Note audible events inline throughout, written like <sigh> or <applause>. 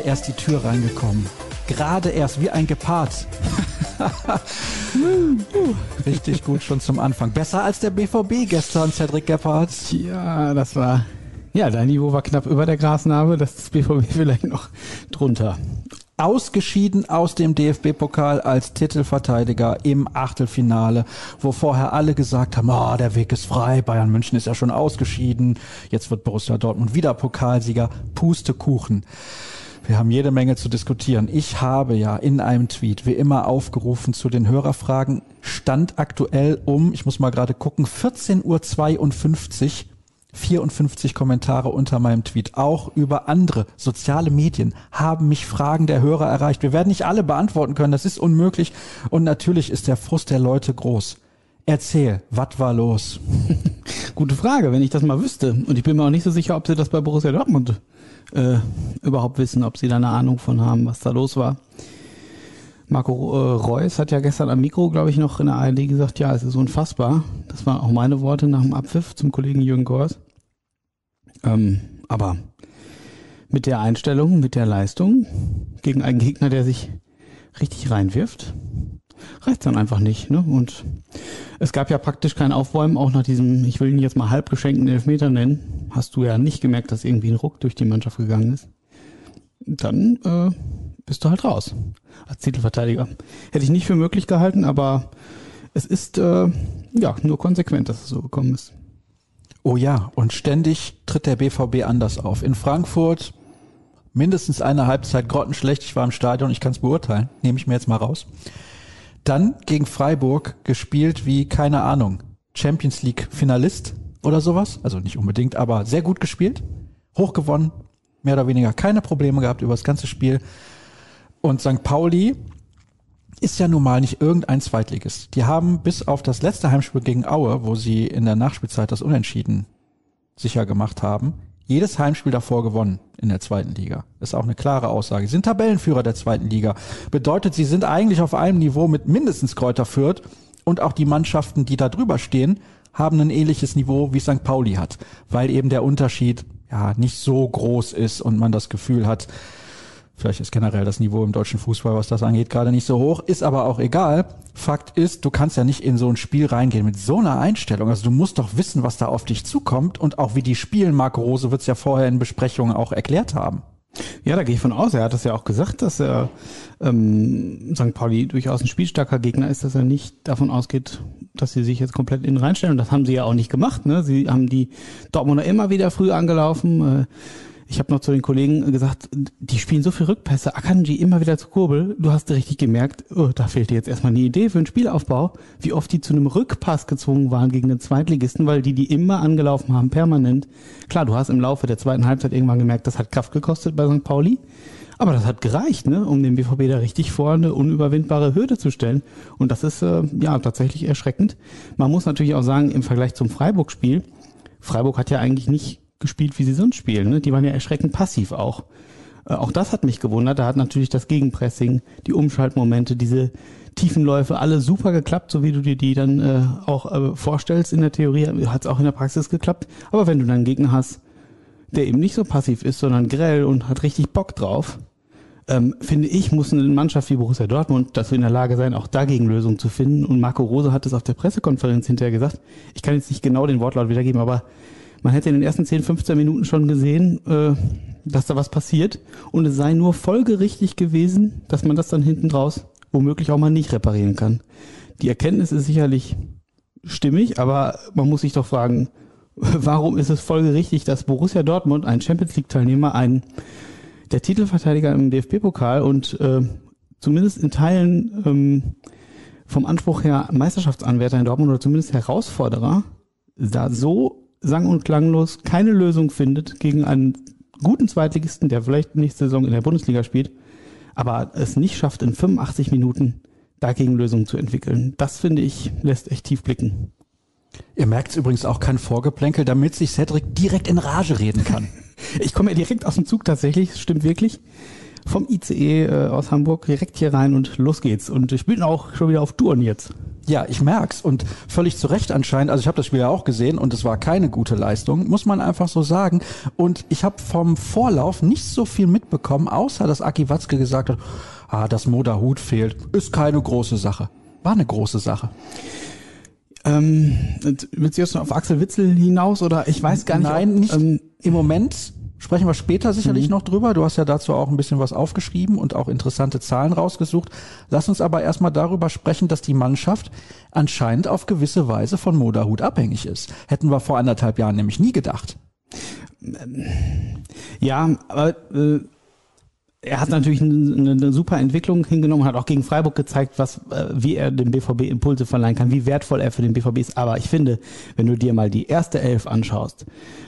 Er gerade erst die Tür reingekommen. Gerade erst, wie ein Gepard. <laughs> Richtig gut schon zum Anfang. Besser als der BVB gestern, Cedric Gebhardt. Ja, das war. Ja, dein Niveau war knapp über der Grasnarbe, das ist BVB vielleicht noch drunter. Ausgeschieden aus dem DFB-Pokal als Titelverteidiger im Achtelfinale, wo vorher alle gesagt haben, oh, der Weg ist frei, Bayern München ist ja schon ausgeschieden, jetzt wird Borussia Dortmund wieder Pokalsieger, Pustekuchen. Wir haben jede Menge zu diskutieren. Ich habe ja in einem Tweet wie immer aufgerufen zu den Hörerfragen. Stand aktuell um, ich muss mal gerade gucken, 14.52 Uhr 54 Kommentare unter meinem Tweet, auch über andere soziale Medien, haben mich Fragen der Hörer erreicht. Wir werden nicht alle beantworten können, das ist unmöglich. Und natürlich ist der Frust der Leute groß. Erzähl, was war los? <laughs> Gute Frage, wenn ich das mal wüsste. Und ich bin mir auch nicht so sicher, ob sie das bei Borussia Dortmund äh, überhaupt wissen, ob sie da eine Ahnung von haben, was da los war. Marco äh, Reus hat ja gestern am Mikro, glaube ich, noch in der ARD gesagt, ja, es ist unfassbar. Das waren auch meine Worte nach dem Abpfiff zum Kollegen Jürgen Gors. Ähm, aber mit der Einstellung, mit der Leistung gegen einen Gegner, der sich richtig reinwirft, reicht dann einfach nicht. Ne? Und es gab ja praktisch kein Aufbäumen, auch nach diesem, ich will ihn jetzt mal halb geschenkten Elfmeter nennen, hast du ja nicht gemerkt, dass irgendwie ein Ruck durch die Mannschaft gegangen ist. Dann äh, bist du halt raus als Titelverteidiger. Hätte ich nicht für möglich gehalten, aber es ist äh, ja nur konsequent, dass es so gekommen ist. Oh ja, und ständig tritt der BVB anders auf. In Frankfurt mindestens eine Halbzeit grottenschlecht. Ich war im Stadion, ich kann es beurteilen. Nehme ich mir jetzt mal raus. Dann gegen Freiburg gespielt wie, keine Ahnung, Champions League Finalist oder sowas. Also nicht unbedingt, aber sehr gut gespielt. Hoch gewonnen, mehr oder weniger keine Probleme gehabt über das ganze Spiel. Und St. Pauli ist ja nun mal nicht irgendein Zweitligist. Die haben bis auf das letzte Heimspiel gegen Aue, wo sie in der Nachspielzeit das Unentschieden sicher gemacht haben, jedes Heimspiel davor gewonnen in der zweiten Liga. Ist auch eine klare Aussage. Sie sind Tabellenführer der zweiten Liga. Bedeutet, sie sind eigentlich auf einem Niveau mit mindestens Kräuter Fürth und auch die Mannschaften, die da drüber stehen, haben ein ähnliches Niveau wie St. Pauli hat, weil eben der Unterschied ja nicht so groß ist und man das Gefühl hat, Vielleicht ist generell das Niveau im deutschen Fußball, was das angeht, gerade nicht so hoch. Ist aber auch egal. Fakt ist, du kannst ja nicht in so ein Spiel reingehen mit so einer Einstellung. Also du musst doch wissen, was da auf dich zukommt und auch wie die spielen. Marco Rose wird es ja vorher in Besprechungen auch erklärt haben. Ja, da gehe ich von aus. Er hat das ja auch gesagt, dass er ähm, St. Pauli durchaus ein spielstarker Gegner ist, dass er nicht davon ausgeht, dass sie sich jetzt komplett innen reinstellen. Und das haben sie ja auch nicht gemacht. Ne? Sie haben die Dortmunder immer wieder früh angelaufen. Äh, ich habe noch zu den Kollegen gesagt, die spielen so viel Rückpässe, Akanji immer wieder zu Kurbel. Du hast richtig gemerkt, oh, da fehlt dir jetzt erstmal eine Idee für einen Spielaufbau, wie oft die zu einem Rückpass gezwungen waren gegen den Zweitligisten, weil die die immer angelaufen haben, permanent. Klar, du hast im Laufe der zweiten Halbzeit irgendwann gemerkt, das hat Kraft gekostet bei St. Pauli. Aber das hat gereicht, ne, um den BVB da richtig vor eine unüberwindbare Hürde zu stellen. Und das ist äh, ja tatsächlich erschreckend. Man muss natürlich auch sagen, im Vergleich zum Freiburg-Spiel, Freiburg hat ja eigentlich nicht gespielt, wie sie sonst spielen. Ne? Die waren ja erschreckend passiv auch. Äh, auch das hat mich gewundert. Da hat natürlich das Gegenpressing, die Umschaltmomente, diese Tiefenläufe alle super geklappt, so wie du dir die dann äh, auch äh, vorstellst. In der Theorie hat es auch in der Praxis geklappt. Aber wenn du dann einen Gegner hast, der eben nicht so passiv ist, sondern grell und hat richtig Bock drauf, ähm, finde ich, muss eine Mannschaft wie Borussia Dortmund dazu in der Lage sein, auch dagegen Lösungen zu finden. Und Marco Rose hat es auf der Pressekonferenz hinterher gesagt. Ich kann jetzt nicht genau den Wortlaut wiedergeben, aber man hätte in den ersten 10, 15 Minuten schon gesehen, äh, dass da was passiert und es sei nur folgerichtig gewesen, dass man das dann hinten draus womöglich auch mal nicht reparieren kann. Die Erkenntnis ist sicherlich stimmig, aber man muss sich doch fragen, <laughs> warum ist es folgerichtig, dass Borussia Dortmund, ein Champions League Teilnehmer, ein der Titelverteidiger im DFB-Pokal und äh, zumindest in Teilen ähm, vom Anspruch her Meisterschaftsanwärter in Dortmund oder zumindest Herausforderer, da so sang- und klanglos keine Lösung findet gegen einen guten Zweitligisten, der vielleicht nächste Saison in der Bundesliga spielt, aber es nicht schafft, in 85 Minuten dagegen Lösungen zu entwickeln. Das finde ich, lässt echt tief blicken. Ihr merkt übrigens auch kein Vorgeplänkel, damit sich Cedric direkt in Rage reden kann. <laughs> ich komme ja direkt aus dem Zug tatsächlich, stimmt wirklich. Vom ICE äh, aus Hamburg direkt hier rein und los geht's. Und ich bin auch schon wieder auf Touren jetzt. Ja, ich merk's und völlig zu Recht anscheinend. Also ich habe das Spiel ja auch gesehen und es war keine gute Leistung, muss man einfach so sagen. Und ich habe vom Vorlauf nicht so viel mitbekommen, außer dass Aki Watzke gesagt hat, ah, dass Moda Hut fehlt, ist keine große Sache. War eine große Sache. Ähm, willst du jetzt noch auf Axel Witzel hinaus oder ich weiß gar nicht. Nein, ob, nicht. Ähm, Im Moment Sprechen wir später sicherlich mhm. noch drüber. Du hast ja dazu auch ein bisschen was aufgeschrieben und auch interessante Zahlen rausgesucht. Lass uns aber erstmal darüber sprechen, dass die Mannschaft anscheinend auf gewisse Weise von Moderhut abhängig ist. Hätten wir vor anderthalb Jahren nämlich nie gedacht. Ja, aber äh, er hat natürlich eine, eine, super Entwicklung hingenommen, hat auch gegen Freiburg gezeigt, was, äh, wie er dem BVB Impulse verleihen kann, wie wertvoll er für den BVB ist. Aber ich finde, wenn du dir mal die erste Elf anschaust,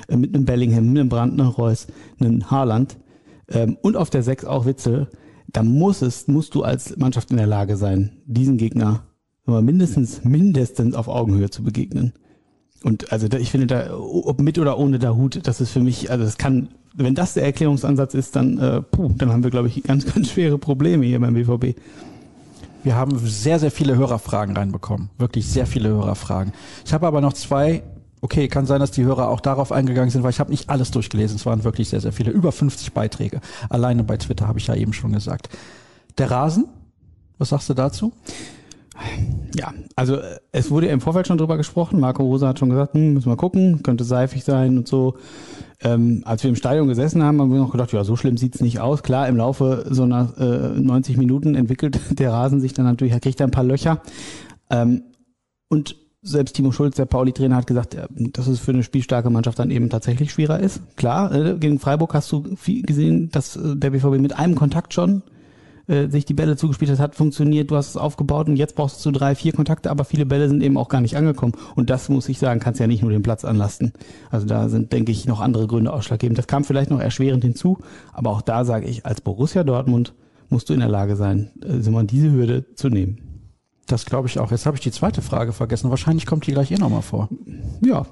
äh, mit einem Bellingham, einem Brandt, einem Reus, einem Haaland ähm, und auf der Sechs auch Witzel, da muss es, musst du als Mannschaft in der Lage sein, diesen Gegner mindestens, mindestens auf Augenhöhe zu begegnen. Und also ich finde da, ob mit oder ohne der Hut, das ist für mich, also das kann wenn das der Erklärungsansatz ist, dann, äh, puh, dann haben wir, glaube ich, ganz, <laughs> ganz schwere Probleme hier beim BVB. Wir haben sehr, sehr viele Hörerfragen reinbekommen. Wirklich sehr viele Hörerfragen. Ich habe aber noch zwei. Okay, kann sein, dass die Hörer auch darauf eingegangen sind, weil ich habe nicht alles durchgelesen. Es waren wirklich sehr, sehr viele. Über 50 Beiträge. Alleine bei Twitter habe ich ja eben schon gesagt. Der Rasen, was sagst du dazu? Ja, also äh, es wurde im Vorfeld schon drüber gesprochen. Marco Rosa hat schon gesagt, hm, müssen wir gucken, könnte seifig sein und so. Ähm, als wir im Stadion gesessen haben, haben wir noch gedacht, ja, so schlimm sieht's nicht aus. Klar, im Laufe so einer äh, 90 Minuten entwickelt <laughs> der Rasen sich dann natürlich, er kriegt er ein paar Löcher. Ähm, und selbst Timo Schulz, der Pauli-Trainer, hat gesagt, dass es für eine spielstarke Mannschaft dann eben tatsächlich schwerer ist. Klar, äh, gegen Freiburg hast du viel gesehen, dass äh, der BVB mit einem Kontakt schon äh, sich die Bälle zugespielt hat, hat funktioniert, du hast es aufgebaut und jetzt brauchst du drei, vier Kontakte, aber viele Bälle sind eben auch gar nicht angekommen. Und das muss ich sagen, kannst ja nicht nur den Platz anlasten. Also da sind, denke ich, noch andere Gründe ausschlaggebend. Das kam vielleicht noch erschwerend hinzu, aber auch da sage ich, als Borussia Dortmund musst du in der Lage sein, äh, diese Hürde zu nehmen. Das glaube ich auch. Jetzt habe ich die zweite Frage vergessen. Wahrscheinlich kommt die gleich eh nochmal vor. Ja.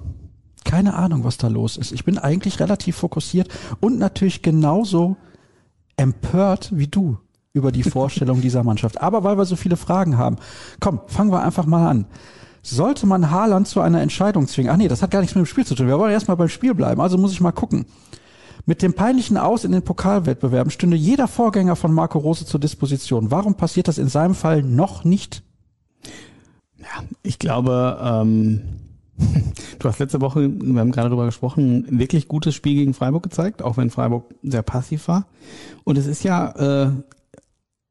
Keine Ahnung, was da los ist. Ich bin eigentlich relativ fokussiert und natürlich genauso empört wie du über die Vorstellung dieser Mannschaft. Aber weil wir so viele Fragen haben, komm, fangen wir einfach mal an. Sollte man Haaland zu einer Entscheidung zwingen? Ach nee, das hat gar nichts mit dem Spiel zu tun. Wir wollen erstmal beim Spiel bleiben. Also muss ich mal gucken. Mit dem peinlichen Aus in den Pokalwettbewerben stünde jeder Vorgänger von Marco Rose zur Disposition. Warum passiert das in seinem Fall noch nicht? Ja, ich glaube, ähm, <laughs> du hast letzte Woche, wir haben gerade darüber gesprochen, ein wirklich gutes Spiel gegen Freiburg gezeigt, auch wenn Freiburg sehr passiv war. Und es ist ja äh,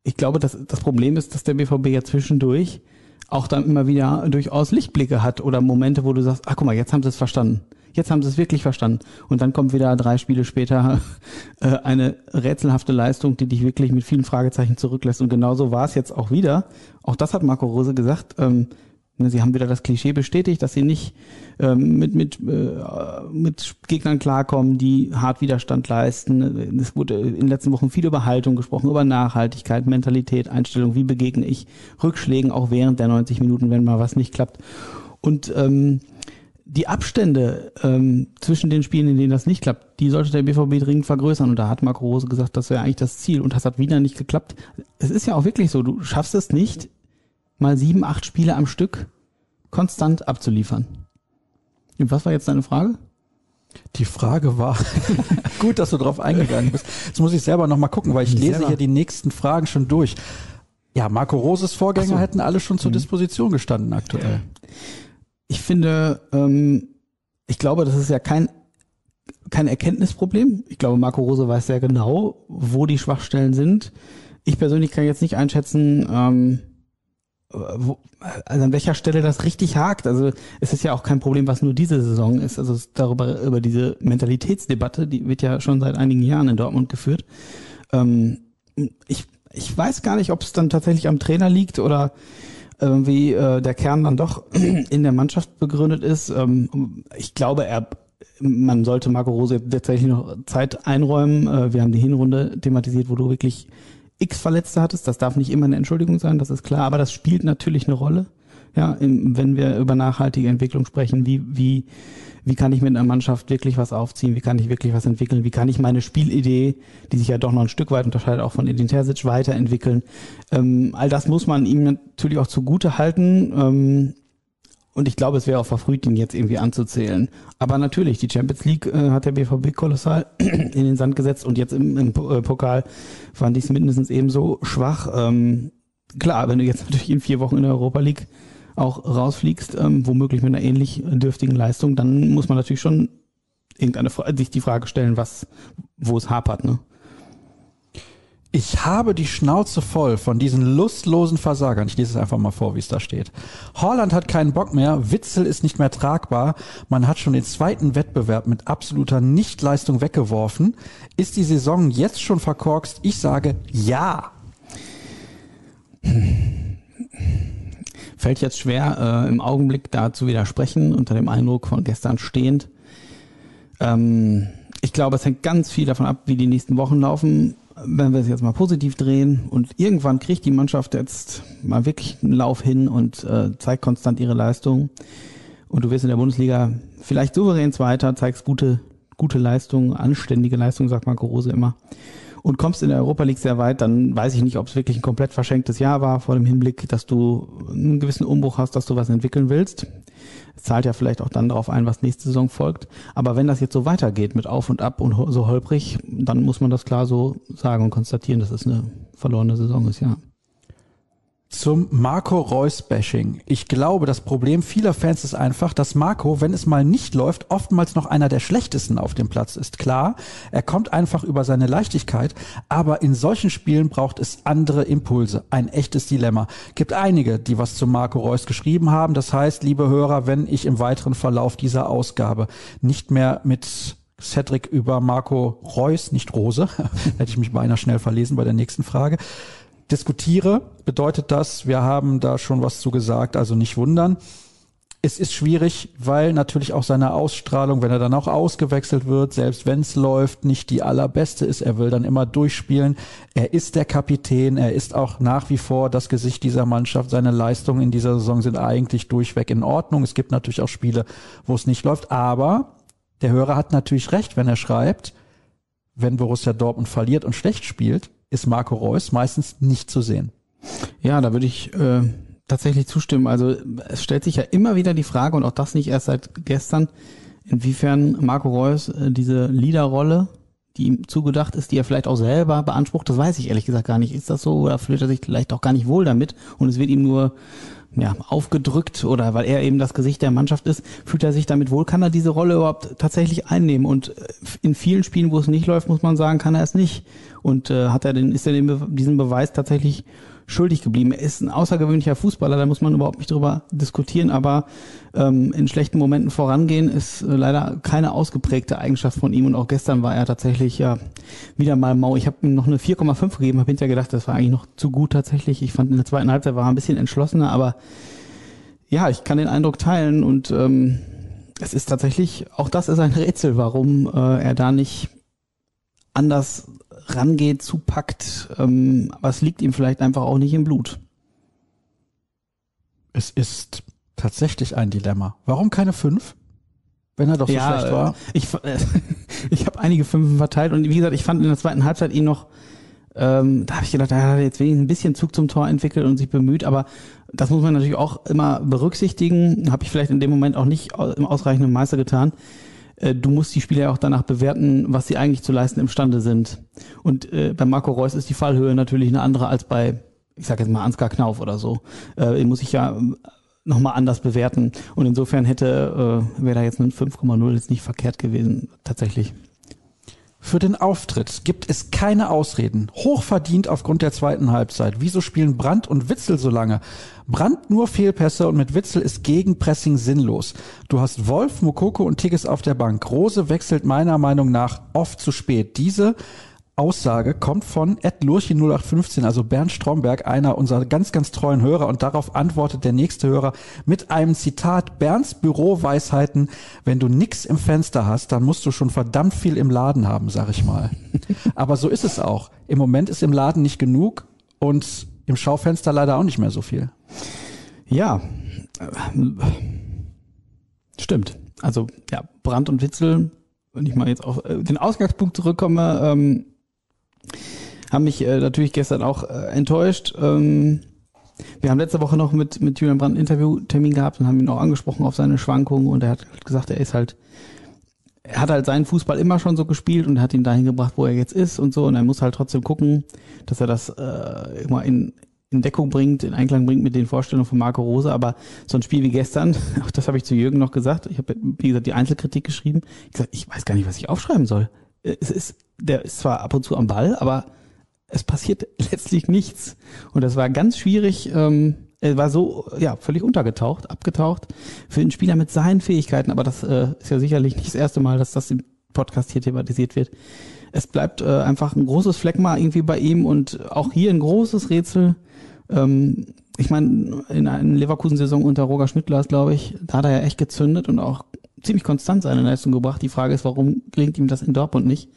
ich glaube, dass das Problem ist, dass der BVB ja zwischendurch auch dann immer wieder durchaus Lichtblicke hat oder Momente, wo du sagst, ach guck mal, jetzt haben sie es verstanden. Jetzt haben sie es wirklich verstanden. Und dann kommt wieder drei Spiele später <laughs> äh, eine rätselhafte Leistung, die dich wirklich mit vielen Fragezeichen zurücklässt. Und genauso war es jetzt auch wieder. Auch das hat Marco Rose gesagt. Ähm, sie haben wieder das Klischee bestätigt, dass sie nicht ähm, mit, mit, äh, mit Gegnern klarkommen, die hart Widerstand leisten. Es wurde in den letzten Wochen viel über Haltung gesprochen, über Nachhaltigkeit, Mentalität, Einstellung, wie begegne ich Rückschlägen auch während der 90 Minuten, wenn mal was nicht klappt. Und ähm, die Abstände ähm, zwischen den Spielen, in denen das nicht klappt, die sollte der BVB dringend vergrößern. Und da hat Marco Rose gesagt, das wäre eigentlich das Ziel. Und das hat wieder nicht geklappt. Es ist ja auch wirklich so, du schaffst es nicht, mal sieben, acht Spiele am Stück konstant abzuliefern. Und was war jetzt deine Frage? Die Frage war, <laughs> gut, dass du drauf eingegangen bist. Jetzt muss ich selber noch mal gucken, weil ich, lese hier die nächsten Fragen schon durch. Ja, Marco Roses Vorgänger so. hätten alle schon zur mhm. Disposition gestanden aktuell. Ich finde, ähm, ich glaube, das ist ja kein kein Erkenntnisproblem. Ich glaube, Marco Rose weiß sehr genau, wo die Schwachstellen sind. Ich persönlich kann jetzt nicht einschätzen, ähm, wo, also an welcher Stelle das richtig hakt. Also es ist ja auch kein Problem, was nur diese Saison ist. Also darüber über diese Mentalitätsdebatte, die wird ja schon seit einigen Jahren in Dortmund geführt. Ähm, ich, ich weiß gar nicht, ob es dann tatsächlich am Trainer liegt oder irgendwie äh, der Kern dann doch <clears throat> in der Mannschaft begründet ist. Ähm, ich glaube, er man sollte Marco Rose tatsächlich noch Zeit einräumen. Äh, wir haben die Hinrunde thematisiert, wo du wirklich x Verletzte hattest. Das darf nicht immer eine Entschuldigung sein, das ist klar, aber das spielt natürlich eine Rolle. Ja, im, wenn wir über nachhaltige Entwicklung sprechen, wie, wie, wie kann ich mit einer Mannschaft wirklich was aufziehen, wie kann ich wirklich was entwickeln, wie kann ich meine Spielidee, die sich ja doch noch ein Stück weit unterscheidet, auch von Edin Terzic, weiterentwickeln. Ähm, all das muss man ihm natürlich auch zugute halten. Ähm, und ich glaube, es wäre auch verfrüht, ihn jetzt irgendwie anzuzählen. Aber natürlich, die Champions League äh, hat der BVB kolossal <clears throat> in den Sand gesetzt und jetzt im, im äh, Pokal fand ich es mindestens ebenso schwach. Ähm, klar, wenn du jetzt <laughs> natürlich in vier Wochen in der Europa League auch rausfliegst, ähm, womöglich mit einer ähnlich dürftigen Leistung, dann muss man natürlich schon irgendeine sich die Frage stellen, was, wo es hapert, ne? Ich habe die Schnauze voll von diesen lustlosen Versagern. Ich lese es einfach mal vor, wie es da steht. Holland hat keinen Bock mehr, Witzel ist nicht mehr tragbar, man hat schon den zweiten Wettbewerb mit absoluter Nichtleistung weggeworfen. Ist die Saison jetzt schon verkorkst? Ich sage ja. Fällt jetzt schwer, äh, im Augenblick da zu widersprechen, unter dem Eindruck von gestern stehend. Ähm, ich glaube, es hängt ganz viel davon ab, wie die nächsten Wochen laufen wenn wir es jetzt mal positiv drehen und irgendwann kriegt die Mannschaft jetzt mal wirklich einen Lauf hin und äh, zeigt konstant ihre Leistung und du wirst in der Bundesliga vielleicht souverän Zweiter, zeigst gute, gute Leistung, anständige Leistung, sagt Marco Rose immer und kommst in der Europa League sehr weit, dann weiß ich nicht, ob es wirklich ein komplett verschenktes Jahr war vor dem Hinblick, dass du einen gewissen Umbruch hast, dass du was entwickeln willst. Es zahlt ja vielleicht auch dann darauf ein, was nächste Saison folgt. Aber wenn das jetzt so weitergeht mit Auf und Ab und so holprig, dann muss man das klar so sagen und konstatieren, dass es eine verlorene Saison ist, ja. Zum Marco Reus-Bashing. Ich glaube, das Problem vieler Fans ist einfach, dass Marco, wenn es mal nicht läuft, oftmals noch einer der schlechtesten auf dem Platz ist. Klar, er kommt einfach über seine Leichtigkeit, aber in solchen Spielen braucht es andere Impulse. Ein echtes Dilemma. Gibt einige, die was zu Marco Reus geschrieben haben. Das heißt, liebe Hörer, wenn ich im weiteren Verlauf dieser Ausgabe nicht mehr mit Cedric über Marco Reus, nicht Rose, <laughs> hätte ich mich beinahe schnell verlesen bei der nächsten Frage, diskutiere, bedeutet das, wir haben da schon was zu gesagt, also nicht wundern. Es ist schwierig, weil natürlich auch seine Ausstrahlung, wenn er dann auch ausgewechselt wird, selbst wenn es läuft, nicht die allerbeste ist. Er will dann immer durchspielen. Er ist der Kapitän. Er ist auch nach wie vor das Gesicht dieser Mannschaft. Seine Leistungen in dieser Saison sind eigentlich durchweg in Ordnung. Es gibt natürlich auch Spiele, wo es nicht läuft. Aber der Hörer hat natürlich recht, wenn er schreibt, wenn Borussia Dortmund verliert und schlecht spielt, ist Marco Reus meistens nicht zu sehen. Ja, da würde ich äh, tatsächlich zustimmen. Also es stellt sich ja immer wieder die Frage, und auch das nicht erst seit gestern, inwiefern Marco Reus äh, diese Leaderrolle, die ihm zugedacht ist, die er vielleicht auch selber beansprucht, das weiß ich ehrlich gesagt gar nicht. Ist das so oder fühlt er sich vielleicht auch gar nicht wohl damit und es wird ihm nur ja, aufgedrückt oder weil er eben das Gesicht der Mannschaft ist, fühlt er sich damit wohl, kann er diese Rolle überhaupt tatsächlich einnehmen? Und äh, in vielen Spielen, wo es nicht läuft, muss man sagen, kann er es nicht. Und äh, hat er den, ist er den, diesen Beweis tatsächlich schuldig geblieben. Er ist ein außergewöhnlicher Fußballer, da muss man überhaupt nicht drüber diskutieren, aber ähm, in schlechten Momenten vorangehen ist äh, leider keine ausgeprägte Eigenschaft von ihm und auch gestern war er tatsächlich ja wieder mal mau. Ich habe ihm noch eine 4,5 gegeben, habe hinterher gedacht, das war eigentlich noch zu gut tatsächlich. Ich fand in der zweiten Halbzeit war er ein bisschen entschlossener, aber ja, ich kann den Eindruck teilen und ähm, es ist tatsächlich, auch das ist ein Rätsel, warum äh, er da nicht anders rangeht, zupackt. Ähm, aber es liegt ihm vielleicht einfach auch nicht im Blut. Es ist tatsächlich ein Dilemma. Warum keine fünf? Wenn er doch so ja, schlecht war. Ich, äh, ich <laughs> habe einige Fünfen verteilt und wie gesagt, ich fand in der zweiten Halbzeit ihn noch, ähm, da habe ich gedacht, er hat jetzt wenigstens ein bisschen Zug zum Tor entwickelt und sich bemüht, aber das muss man natürlich auch immer berücksichtigen. Habe ich vielleicht in dem Moment auch nicht im ausreichenden Meister getan. Äh, du musst die Spieler ja auch danach bewerten, was sie eigentlich zu leisten imstande sind. Und äh, bei Marco Reus ist die Fallhöhe natürlich eine andere als bei, ich sage jetzt mal Ansgar Knauf oder so. Äh, den muss ich ja ähm, nochmal anders bewerten. Und insofern hätte, äh, wäre da jetzt ein 5,0 jetzt nicht verkehrt gewesen, tatsächlich. Für den Auftritt gibt es keine Ausreden. Hochverdient aufgrund der zweiten Halbzeit. Wieso spielen Brandt und Witzel so lange? Brandt nur Fehlpässe und mit Witzel ist Gegenpressing sinnlos. Du hast Wolf, Mokoko und Tigges auf der Bank. Rose wechselt meiner Meinung nach oft zu spät. Diese Aussage kommt von Ed Lurchi 0815, also Bernd Stromberg, einer unserer ganz, ganz treuen Hörer. Und darauf antwortet der nächste Hörer mit einem Zitat Bernds Büroweisheiten. Wenn du nix im Fenster hast, dann musst du schon verdammt viel im Laden haben, sag ich mal. <laughs> Aber so ist es auch. Im Moment ist im Laden nicht genug und im Schaufenster leider auch nicht mehr so viel. Ja, Stimmt. Also ja, Brandt und Witzel, wenn ich mal jetzt auf äh, den Ausgangspunkt zurückkomme, ähm, haben mich äh, natürlich gestern auch äh, enttäuscht. Ähm, wir haben letzte Woche noch mit, mit Julian Brandt einen Interviewtermin gehabt und haben ihn auch angesprochen auf seine Schwankungen und er hat gesagt, er ist halt, er hat halt seinen Fußball immer schon so gespielt und hat ihn dahin gebracht, wo er jetzt ist und so und er muss halt trotzdem gucken, dass er das äh, immer in, in Deckung bringt, in Einklang bringt mit den Vorstellungen von Marco Rose. Aber so ein Spiel wie gestern, <laughs> auch das habe ich zu Jürgen noch gesagt, ich habe, wie gesagt, die Einzelkritik geschrieben. Ich gesagt, ich weiß gar nicht, was ich aufschreiben soll. Es ist, der ist zwar ab und zu am Ball, aber es passiert <laughs> letztlich nichts. Und das war ganz schwierig. Ähm, er war so, ja, völlig untergetaucht, abgetaucht für einen Spieler mit seinen Fähigkeiten. Aber das äh, ist ja sicherlich nicht das erste Mal, dass das im Podcast hier thematisiert wird. Es bleibt äh, einfach ein großes Fleckma irgendwie bei ihm und auch hier ein großes Rätsel. Ähm, ich meine, in einer Leverkusen-Saison unter Roger Schmidtler, glaube ich, da hat er ja echt gezündet und auch ziemlich konstant seine Leistung gebracht. Die Frage ist, warum gelingt ihm das in Dortmund nicht?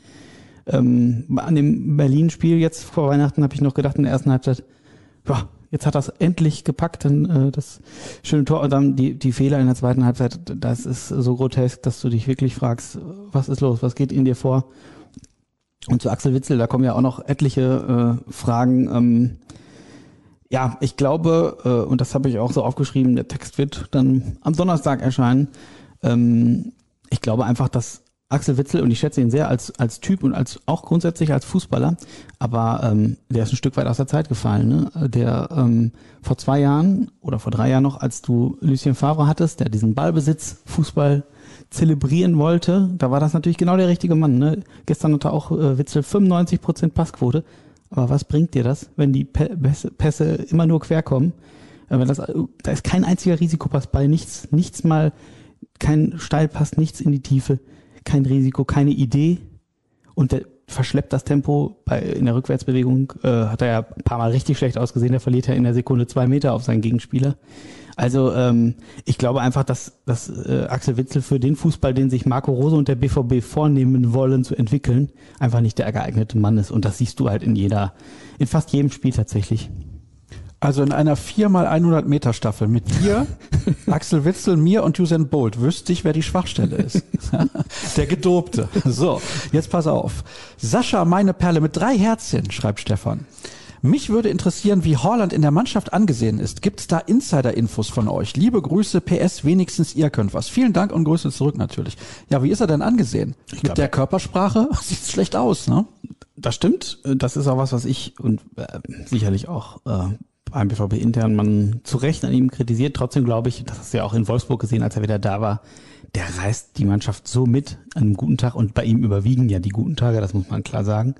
Ähm, an dem Berlin-Spiel jetzt vor Weihnachten habe ich noch gedacht in der ersten Halbzeit, boah, jetzt hat das endlich gepackt, dann äh, das schöne Tor und dann die, die Fehler in der zweiten Halbzeit, das ist so grotesk, dass du dich wirklich fragst, was ist los, was geht in dir vor? Und zu Axel Witzel, da kommen ja auch noch etliche äh, Fragen. Ähm, ja, ich glaube, äh, und das habe ich auch so aufgeschrieben, der Text wird dann am Donnerstag erscheinen. Ähm, ich glaube einfach, dass Axel Witzel, und ich schätze ihn sehr als, als Typ und als auch grundsätzlich als Fußballer, aber ähm, der ist ein Stück weit aus der Zeit gefallen. Ne? Der ähm, vor zwei Jahren oder vor drei Jahren noch, als du Lucien Favre hattest, der diesen Ballbesitz Fußball zelebrieren wollte, da war das natürlich genau der richtige Mann. Ne? Gestern hatte auch äh, Witzel 95 Prozent Passquote. Aber was bringt dir das, wenn die Pässe immer nur quer kommen? Äh, wenn das, da ist kein einziger Risikopass bei, nichts, nichts mal, kein Steilpass, nichts in die Tiefe kein Risiko, keine Idee und der verschleppt das Tempo bei, in der Rückwärtsbewegung, äh, hat er ja ein paar Mal richtig schlecht ausgesehen, der verliert ja in der Sekunde zwei Meter auf seinen Gegenspieler. Also ähm, ich glaube einfach, dass, dass äh, Axel Witzel für den Fußball, den sich Marco Rose und der BVB vornehmen wollen zu entwickeln, einfach nicht der geeignete Mann ist. Und das siehst du halt in jeder, in fast jedem Spiel tatsächlich. Also in einer 4x100 Meter Staffel mit dir, <laughs> Axel Witzel, mir und Usain Bolt wüsste ich, wer die Schwachstelle ist. <laughs> Der Gedobte. So, jetzt pass auf. Sascha, meine Perle mit drei Herzchen, schreibt Stefan. Mich würde interessieren, wie Holland in der Mannschaft angesehen ist. Gibt es da Insider-Infos von euch? Liebe Grüße, PS, wenigstens ihr könnt was. Vielen Dank und Grüße zurück natürlich. Ja, wie ist er denn angesehen? Ich Mit glaub, der Körpersprache <laughs> sieht schlecht aus, ne? Das stimmt. Das ist auch was, was ich und äh, sicherlich auch äh, beim BVB intern man zu Recht an ihm kritisiert. Trotzdem glaube ich, das hast du ja auch in Wolfsburg gesehen, als er wieder da war, der reißt die Mannschaft so mit an einem guten Tag und bei ihm überwiegen ja die guten Tage, das muss man klar sagen.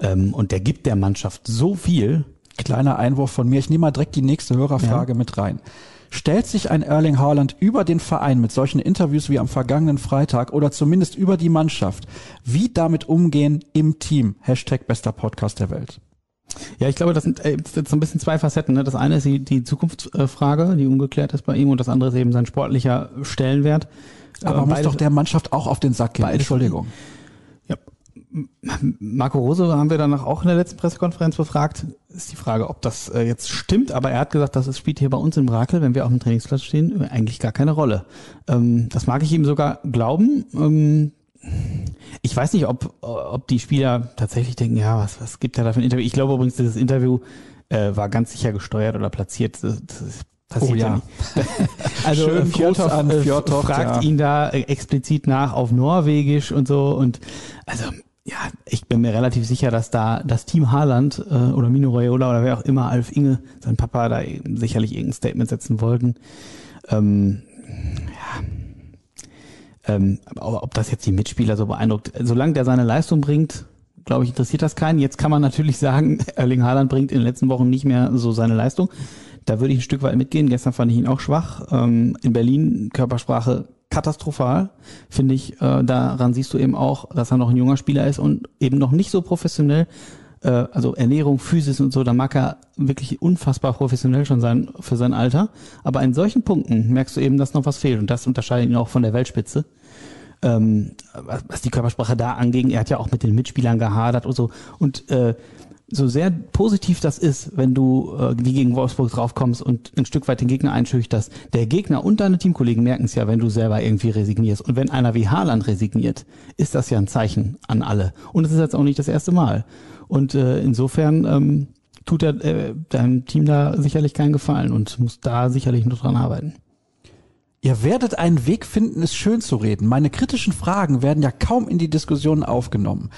Ähm, und der gibt der Mannschaft so viel. Kleiner Einwurf von mir. Ich nehme mal direkt die nächste Hörerfrage ja. mit rein. Stellt sich ein Erling Haaland über den Verein mit solchen Interviews wie am vergangenen Freitag oder zumindest über die Mannschaft? Wie damit umgehen im Team? Hashtag bester Podcast der Welt. Ja, ich glaube, das sind, äh, das sind so ein bisschen zwei Facetten. Ne? Das eine ist die, die Zukunftsfrage, die ungeklärt ist bei ihm, und das andere ist eben sein sportlicher Stellenwert. Aber man muss doch der Mannschaft auch auf den Sack gehen. Entschuldigung. Ja. Marco Rose haben wir danach auch in der letzten Pressekonferenz befragt. Ist die Frage, ob das äh, jetzt stimmt, aber er hat gesagt, das spielt hier bei uns im Brakel, wenn wir auf dem Trainingsplatz stehen, eigentlich gar keine Rolle. Ähm, das mag ich ihm sogar glauben. Ich weiß nicht, ob, ob die Spieler tatsächlich denken, ja, was, was gibt er da für ein Interview? Ich glaube übrigens, dieses Interview äh, war ganz sicher gesteuert oder platziert. Das, das passiert oh, ja. ja nicht. <laughs> also Schön Fjordhoff, an äh, Fjordhoff, fragt ja. ihn da äh, explizit nach auf Norwegisch und so und also ja, ich bin mir relativ sicher, dass da das Team Haaland äh, oder Mino Raiola oder wer auch immer, Alf Inge, sein Papa, da sicherlich irgendein Statement setzen wollten. Ähm, ja, ähm, aber ob das jetzt die Mitspieler so beeindruckt, solange der seine Leistung bringt, glaube ich, interessiert das keinen. Jetzt kann man natürlich <laughs> sagen, Erling Haaland bringt in den letzten Wochen nicht mehr so seine Leistung. Da würde ich ein Stück weit mitgehen. Gestern fand ich ihn auch schwach. Ähm, in Berlin Körpersprache katastrophal, finde ich. Äh, daran siehst du eben auch, dass er noch ein junger Spieler ist und eben noch nicht so professionell äh, also Ernährung, Physis und so, da mag er wirklich unfassbar professionell schon sein für sein Alter. Aber in solchen Punkten merkst du eben, dass noch was fehlt. Und das unterscheidet ihn auch von der Weltspitze. Ähm, was die Körpersprache da anging, er hat ja auch mit den Mitspielern gehadert und so. Und äh, so sehr positiv das ist, wenn du äh, wie gegen Wolfsburg draufkommst und ein Stück weit den Gegner einschüchterst, der Gegner und deine Teamkollegen merken es ja, wenn du selber irgendwie resignierst. Und wenn einer wie Haaland resigniert, ist das ja ein Zeichen an alle. Und es ist jetzt auch nicht das erste Mal. Und äh, insofern ähm, tut er äh, deinem Team da sicherlich keinen Gefallen und muss da sicherlich nur dran arbeiten. Ihr werdet einen Weg finden, es schön zu reden. Meine kritischen Fragen werden ja kaum in die Diskussion aufgenommen.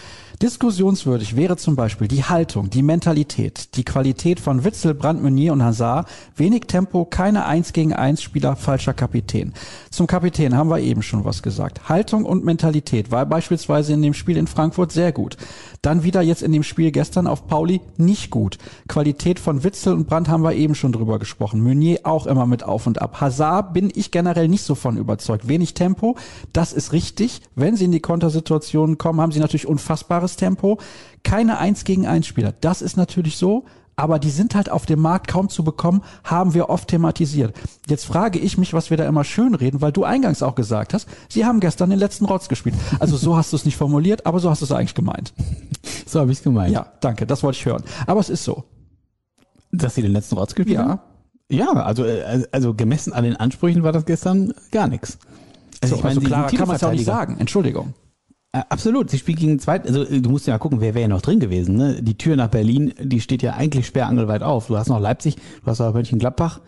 Diskussionswürdig wäre zum Beispiel die Haltung, die Mentalität, die Qualität von Witzel, Brandt, Meunier und Hazard, wenig Tempo, keine 1 gegen 1 Spieler, falscher Kapitän. Zum Kapitän haben wir eben schon was gesagt. Haltung und Mentalität war beispielsweise in dem Spiel in Frankfurt sehr gut. Dann wieder jetzt in dem Spiel gestern auf Pauli nicht gut. Qualität von Witzel und Brandt haben wir eben schon drüber gesprochen. Meunier auch immer mit auf und ab. Hazard bin ich generell nicht so von überzeugt. Wenig Tempo, das ist richtig. Wenn sie in die Kontersituationen kommen, haben sie natürlich unfassbares Tempo. Keine 1 gegen 1 Spieler. Das ist natürlich so aber die sind halt auf dem Markt kaum zu bekommen, haben wir oft thematisiert. Jetzt frage ich mich, was wir da immer schön reden, weil du eingangs auch gesagt hast, sie haben gestern den letzten Rotz gespielt. Also so hast du es nicht formuliert, aber so hast du es eigentlich gemeint. So habe ich es gemeint. Ja, danke, das wollte ich hören. Aber es ist so. Dass sie den letzten Rotz gespielt Ja. haben? Ja, also, äh, also gemessen an den Ansprüchen war das gestern gar nichts. Also, ich meine, also klarer kann man es auch nicht sagen. Entschuldigung. Äh, Absolut, sie spielt gegen zweit, also äh, du musst ja gucken, wer wäre ja noch drin gewesen. Ne? Die Tür nach Berlin, die steht ja eigentlich sperrangelweit auf. Du hast noch Leipzig, du hast aber Mönchengladbach,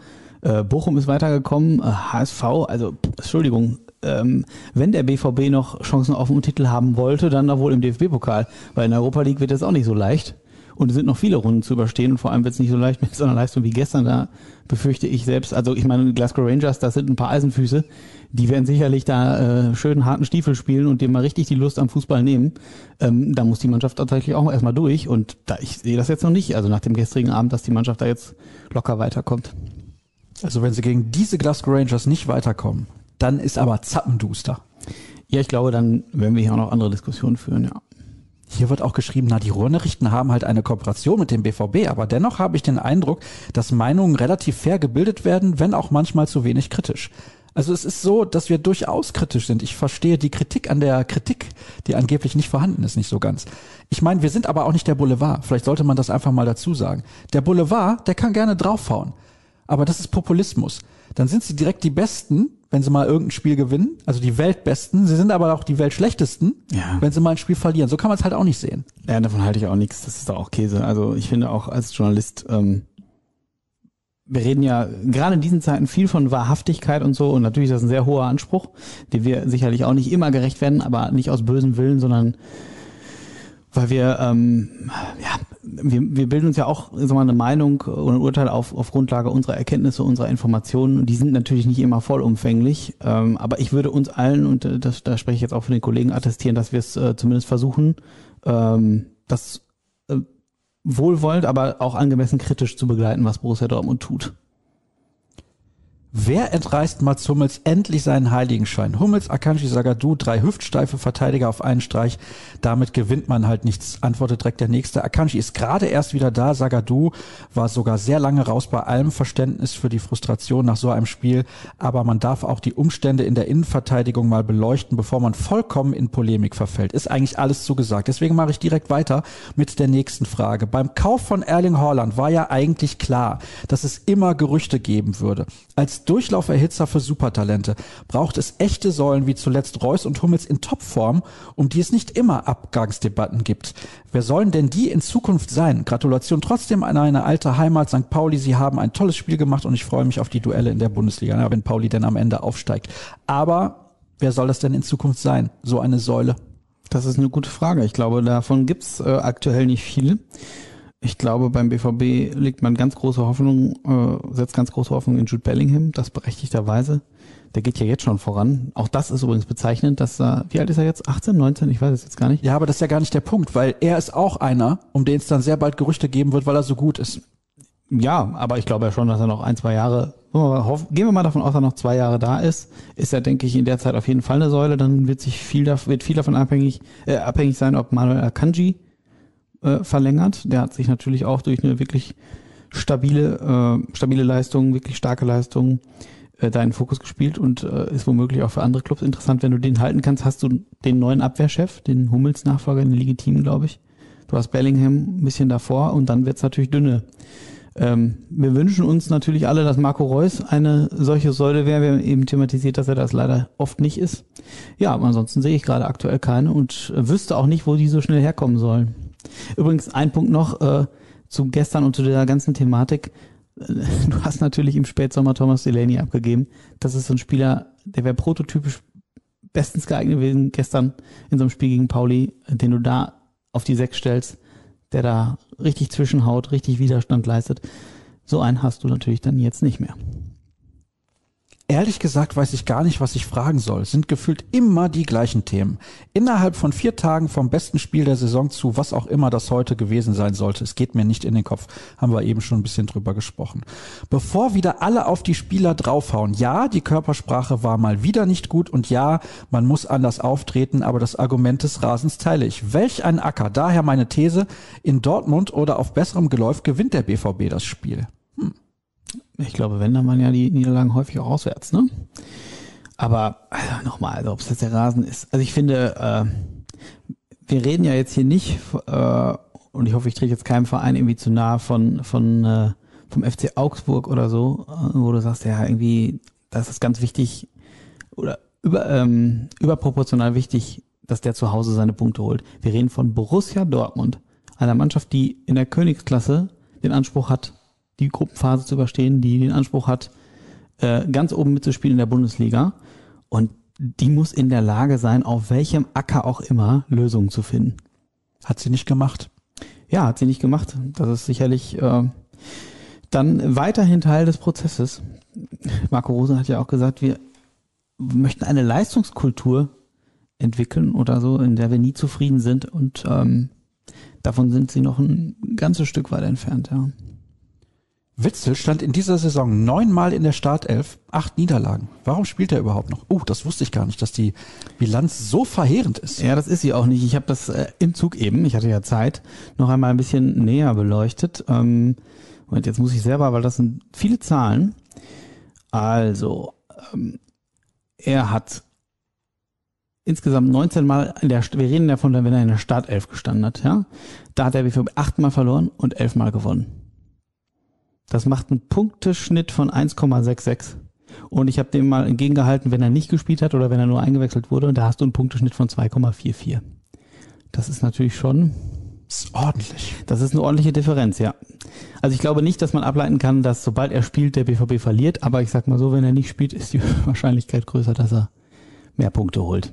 äh, Bochum ist weitergekommen, äh, HSV, also Entschuldigung, ähm, wenn der BVB noch Chancen auf den Titel haben wollte, dann doch wohl im DFB-Pokal, weil in der Europa League wird das auch nicht so leicht. Und es sind noch viele Runden zu überstehen und vor allem wird es nicht so leicht mit so einer Leistung wie gestern. Da befürchte ich selbst, also ich meine, Glasgow Rangers, das sind ein paar Eisenfüße, die werden sicherlich da äh, schön harten Stiefel spielen und dir mal richtig die Lust am Fußball nehmen. Ähm, da muss die Mannschaft tatsächlich auch erstmal durch und da ich sehe das jetzt noch nicht, also nach dem gestrigen Abend, dass die Mannschaft da jetzt locker weiterkommt. Also wenn sie gegen diese Glasgow Rangers nicht weiterkommen, dann ist aber zappenduster. Ja, ich glaube, dann werden wir hier auch noch andere Diskussionen führen, ja. Hier wird auch geschrieben, na, die Ruhrnachrichten haben halt eine Kooperation mit dem BVB, aber dennoch habe ich den Eindruck, dass Meinungen relativ fair gebildet werden, wenn auch manchmal zu wenig kritisch. Also es ist so, dass wir durchaus kritisch sind. Ich verstehe die Kritik an der Kritik, die angeblich nicht vorhanden ist, nicht so ganz. Ich meine, wir sind aber auch nicht der Boulevard. Vielleicht sollte man das einfach mal dazu sagen. Der Boulevard, der kann gerne draufhauen. Aber das ist Populismus. Dann sind sie direkt die Besten, wenn sie mal irgendein Spiel gewinnen, also die Weltbesten. Sie sind aber auch die Weltschlechtesten, Ja. wenn sie mal ein Spiel verlieren. So kann man es halt auch nicht sehen. Ja, davon halte ich auch nichts. Das ist doch auch Käse. Also ich finde auch als Journalist, ähm, wir reden ja gerade in diesen Zeiten viel von Wahrhaftigkeit und so und natürlich ist das ein sehr hoher Anspruch, dem wir sicherlich auch nicht immer gerecht werden, aber nicht aus bösem Willen, sondern weil wir, ähm, ja, wir, wir bilden uns ja auch so mal eine Meinung oder ein Urteil auf, auf Grundlage unserer Erkenntnisse, unserer Informationen. Und Die sind natürlich nicht immer vollumfänglich, ähm, aber ich würde uns allen, und äh, das, da spreche ich jetzt auch von den Kollegen, attestieren, dass wir es äh, zumindest versuchen, ähm, das äh, wohlwollend, aber auch angemessen kritisch zu begleiten, was Borussia Dortmund tut. Wer entreißt Mats Hummels endlich seinen Heiligenschein? Hummels, Akanji, Sagadu, drei hüftsteife Verteidiger auf einen Streich. Damit gewinnt man halt nichts, antwortet direkt der Nächste. Akanji ist gerade erst wieder da. Sagadu war sogar sehr lange raus bei allem Verständnis für die Frustration nach so einem Spiel. Aber man darf auch die Umstände in der Innenverteidigung mal beleuchten, bevor man vollkommen in Polemik verfällt. Ist eigentlich alles zugesagt. Deswegen mache ich direkt weiter mit der nächsten Frage. Beim Kauf von Erling Haaland war ja eigentlich klar, dass es immer Gerüchte geben würde. Als Durchlauferhitzer für Supertalente braucht es echte Säulen wie zuletzt Reus und Hummels in Topform, um die es nicht immer Abgangsdebatten gibt. Wer sollen denn die in Zukunft sein? Gratulation trotzdem an eine alte Heimat St. Pauli. Sie haben ein tolles Spiel gemacht und ich freue mich auf die Duelle in der Bundesliga, ja, wenn Pauli denn am Ende aufsteigt. Aber wer soll das denn in Zukunft sein? So eine Säule. Das ist eine gute Frage. Ich glaube, davon gibt's äh, aktuell nicht viel. Ich glaube, beim BVB legt man ganz große Hoffnung, äh, setzt ganz große Hoffnung in Jude Bellingham, das berechtigterweise. Der geht ja jetzt schon voran. Auch das ist übrigens bezeichnend, dass er, wie alt ist er jetzt? 18, 19? Ich weiß es jetzt gar nicht. Ja, aber das ist ja gar nicht der Punkt, weil er ist auch einer, um den es dann sehr bald Gerüchte geben wird, weil er so gut ist. Ja, aber ich glaube ja schon, dass er noch ein, zwei Jahre, gehen wir mal davon aus, dass er noch zwei Jahre da ist, ist er, denke ich, in der Zeit auf jeden Fall eine Säule. Dann wird sich viel, wird viel davon abhängig, äh, abhängig sein, ob Manuel Akanji äh, verlängert. Der hat sich natürlich auch durch eine wirklich stabile, äh, stabile Leistung, wirklich starke Leistung äh, da in den Fokus gespielt und äh, ist womöglich auch für andere Clubs interessant. Wenn du den halten kannst, hast du den neuen Abwehrchef, den Hummels Nachfolger, den legitimen, glaube ich. du hast Bellingham ein bisschen davor und dann wird's natürlich dünne. Ähm, wir wünschen uns natürlich alle, dass Marco Reus eine solche Säule wäre. Wir haben eben thematisiert, dass er das leider oft nicht ist. Ja, aber ansonsten sehe ich gerade aktuell keine und wüsste auch nicht, wo die so schnell herkommen sollen. Übrigens ein Punkt noch äh, zu gestern und zu der ganzen Thematik. <laughs> Du hast natürlich im Spätsommer Thomas Delaney abgegeben. Das ist so ein Spieler, der wäre prototypisch bestens geeignet gewesen gestern in so einem Spiel gegen Pauli, den du da auf die Sechs stellst, der da richtig zwischenhaut, richtig Widerstand leistet. So einen hast du natürlich dann jetzt nicht mehr. Ehrlich gesagt weiß ich gar nicht, was ich fragen soll. Sind gefühlt immer die gleichen Themen. Innerhalb von vier Tagen vom besten Spiel der Saison zu, was auch immer das heute gewesen sein sollte. Es geht mir nicht in den Kopf. Haben wir eben schon ein bisschen drüber gesprochen. Bevor wieder alle auf die Spieler draufhauen. Ja, die Körpersprache war mal wieder nicht gut und ja, man muss anders auftreten, aber das Argument des Rasens teile ich. Welch ein Acker. Daher meine These. In Dortmund oder auf besserem Geläuf gewinnt der BVB das Spiel. Ich glaube, wenn, dann waren ja die Niederlagen häufig auch auswärts, ne? Aber also nochmal, also ob es jetzt der Rasen ist. Also ich finde, äh, wir reden ja jetzt hier nicht, äh, und ich hoffe, ich trete jetzt keinem Verein irgendwie zu nahe von, von äh, vom FC Augsburg oder so, äh, wo du sagst, ja, irgendwie, das ist ganz wichtig oder über, ähm, überproportional wichtig, dass der zu Hause seine Punkte holt. Wir reden von Borussia Dortmund, einer Mannschaft, die in der Königsklasse den Anspruch hat, die Gruppenphase zu überstehen, die den Anspruch hat, äh, ganz oben mitzuspielen in der Bundesliga. Und die muss in der Lage sein, auf welchem Acker auch immer Lösungen zu finden. Hat sie nicht gemacht. Ja, hat sie nicht gemacht. Das ist sicherlich äh, dann weiterhin Teil des Prozesses. Marco Rose hat ja auch gesagt, wir möchten eine Leistungskultur entwickeln oder so, in der wir nie zufrieden sind. Und ähm, davon sind sie noch ein ganzes Stück weit entfernt, ja. Witzel stand in dieser Saison neunmal in der Startelf, acht Niederlagen. Warum spielt er überhaupt noch? Oh, das wusste ich gar nicht, dass die Bilanz so verheerend ist. Ja, das ist sie auch nicht. Ich habe das äh, im Zug eben, ich hatte ja Zeit, noch einmal ein bisschen näher beleuchtet. Ähm, und jetzt muss ich selber, weil das sind viele Zahlen. Also, ähm, er hat insgesamt 19 Mal in der, wir reden davon, wenn er in der Startelf gestanden hat, ja. Da hat er BVB achtmal verloren und elfmal gewonnen. Das macht einen Punkteschnitt von 1,66. Und ich habe dem mal entgegengehalten, wenn er nicht gespielt hat oder wenn er nur eingewechselt wurde, und da hast du einen Punkteschnitt von 2,44. Das ist natürlich schon. Das ist ordentlich. Das ist eine ordentliche Differenz, ja. Also ich glaube nicht, dass man ableiten kann, dass sobald er spielt, der BVB verliert, aber ich sag mal so, wenn er nicht spielt, ist die <laughs> Wahrscheinlichkeit größer, dass er mehr Punkte holt.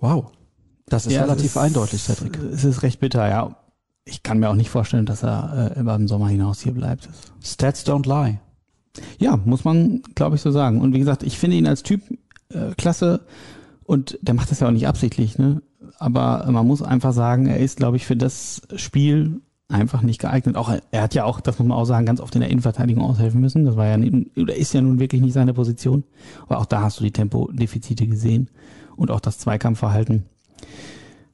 Wow. Das ist ja, relativ ist, eindeutig, Cedric. Es ist recht bitter, ja ich kann mir auch nicht vorstellen, dass er äh, über den Sommer hinaus hier bleibt. Stats don't lie. Ja, muss man, glaube ich, so sagen. Und wie gesagt, ich finde ihn als Typ äh, klasse und der macht das ja auch nicht absichtlich, ne? Aber man muss einfach sagen, er ist, glaube ich, für das Spiel einfach nicht geeignet. Auch er hat ja auch, das muss man auch sagen, ganz oft in der Innenverteidigung aushelfen müssen. Das war ja oder ist ja nun wirklich nicht seine Position. Aber auch da hast du die Tempodefizite gesehen und auch das Zweikampfverhalten.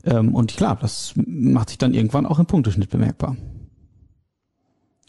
Ähm, und klar, das macht sich dann irgendwann auch im Punkteschnitt bemerkbar.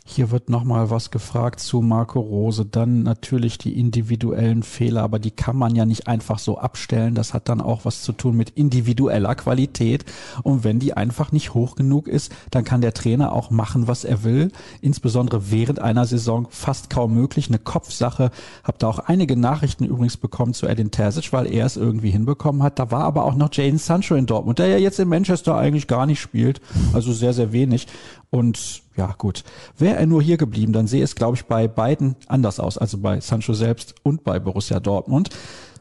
Hier wird nochmal was gefragt zu Marco Rose. Dann natürlich die individuellen Fehler, aber die kann man ja nicht einfach so abstellen. Das hat dann auch was zu tun mit individueller Qualität. Und wenn die einfach nicht hoch genug ist, dann kann der Trainer auch machen, was er will. Insbesondere während einer Saison fast kaum möglich. Eine Kopfsache. Hab da auch einige Nachrichten übrigens bekommen zu Edin Terzic, weil er es irgendwie hinbekommen hat. Da war aber auch noch Jaden Sancho in Dortmund, der ja jetzt in Manchester eigentlich gar nicht spielt. Also sehr, sehr wenig. Und ja, gut. Wäre er nur hier geblieben, dann sehe es, glaube ich, bei beiden anders aus. Also bei Sancho selbst und bei Borussia Dortmund.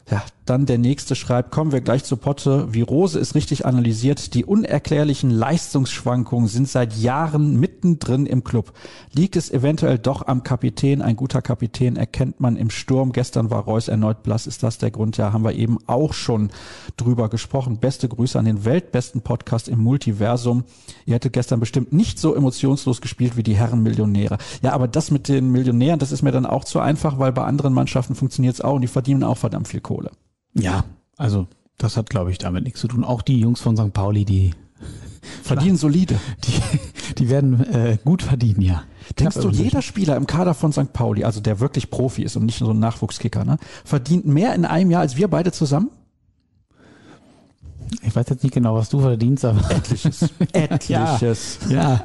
Ja, dann der nächste schreibt, kommen wir gleich zu Potte. Wie Rose ist richtig analysiert. Die unerklärlichen Leistungsschwankungen sind seit Jahren mittendrin im Club. Liegt es eventuell doch am Kapitän? Ein guter Kapitän erkennt man im Sturm. Gestern war Reus erneut blass. Ist das der Grund? Ja, haben wir eben auch schon drüber gesprochen. Beste Grüße an den weltbesten Podcast im Multiversum. Ihr hättet gestern bestimmt nicht so emotionslos gespielt wie die Herren Millionäre. Ja, aber das mit den Millionären, das ist mir dann auch zu einfach, weil bei anderen Mannschaften funktioniert es auch und die verdienen auch verdammt viel Kohle. Ja, also das hat, glaube ich, damit nichts zu tun. Auch die Jungs von St. Pauli, die <laughs> verdienen solide. Die, die werden äh, gut verdienen, ja. Denkst du, jeder Spieler im Kader von St. Pauli, also der wirklich Profi ist und nicht so ein Nachwuchskicker, ne, verdient mehr in einem Jahr als wir beide zusammen? Ich weiß jetzt nicht genau, was du verdienst, aber. <laughs> Etliches. Etliches. <laughs> Ja, ja.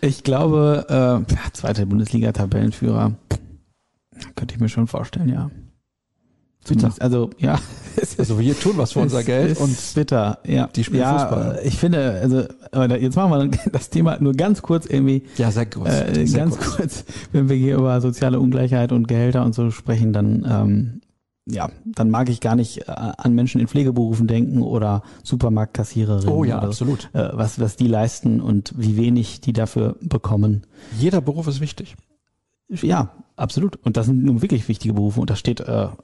Ich glaube, äh, ja, zweite Bundesliga-Tabellenführer. Könnte ich mir schon vorstellen, ja. Bitter. Also, ja. <laughs> Also wir tun was für unser Es Geld und bitter, ja. die spielen ja, Fußball. Ich finde, also, jetzt machen wir <laughs> das Thema nur ganz kurz irgendwie. ja, sehr groß. Äh, sehr ganz kurz. wenn wir hier über soziale Ungleichheit und Gehälter und so sprechen, dann ähm, ja, dann mag ich gar nicht äh, an Menschen in Pflegeberufen denken oder Supermarktkassiererinnen. Oh ja, oder, absolut. Äh, was, was die leisten und wie wenig die dafür bekommen. Jeder Beruf ist wichtig. Ja, absolut. Und das sind nun wirklich wichtige Berufe und das steht, äh, ja,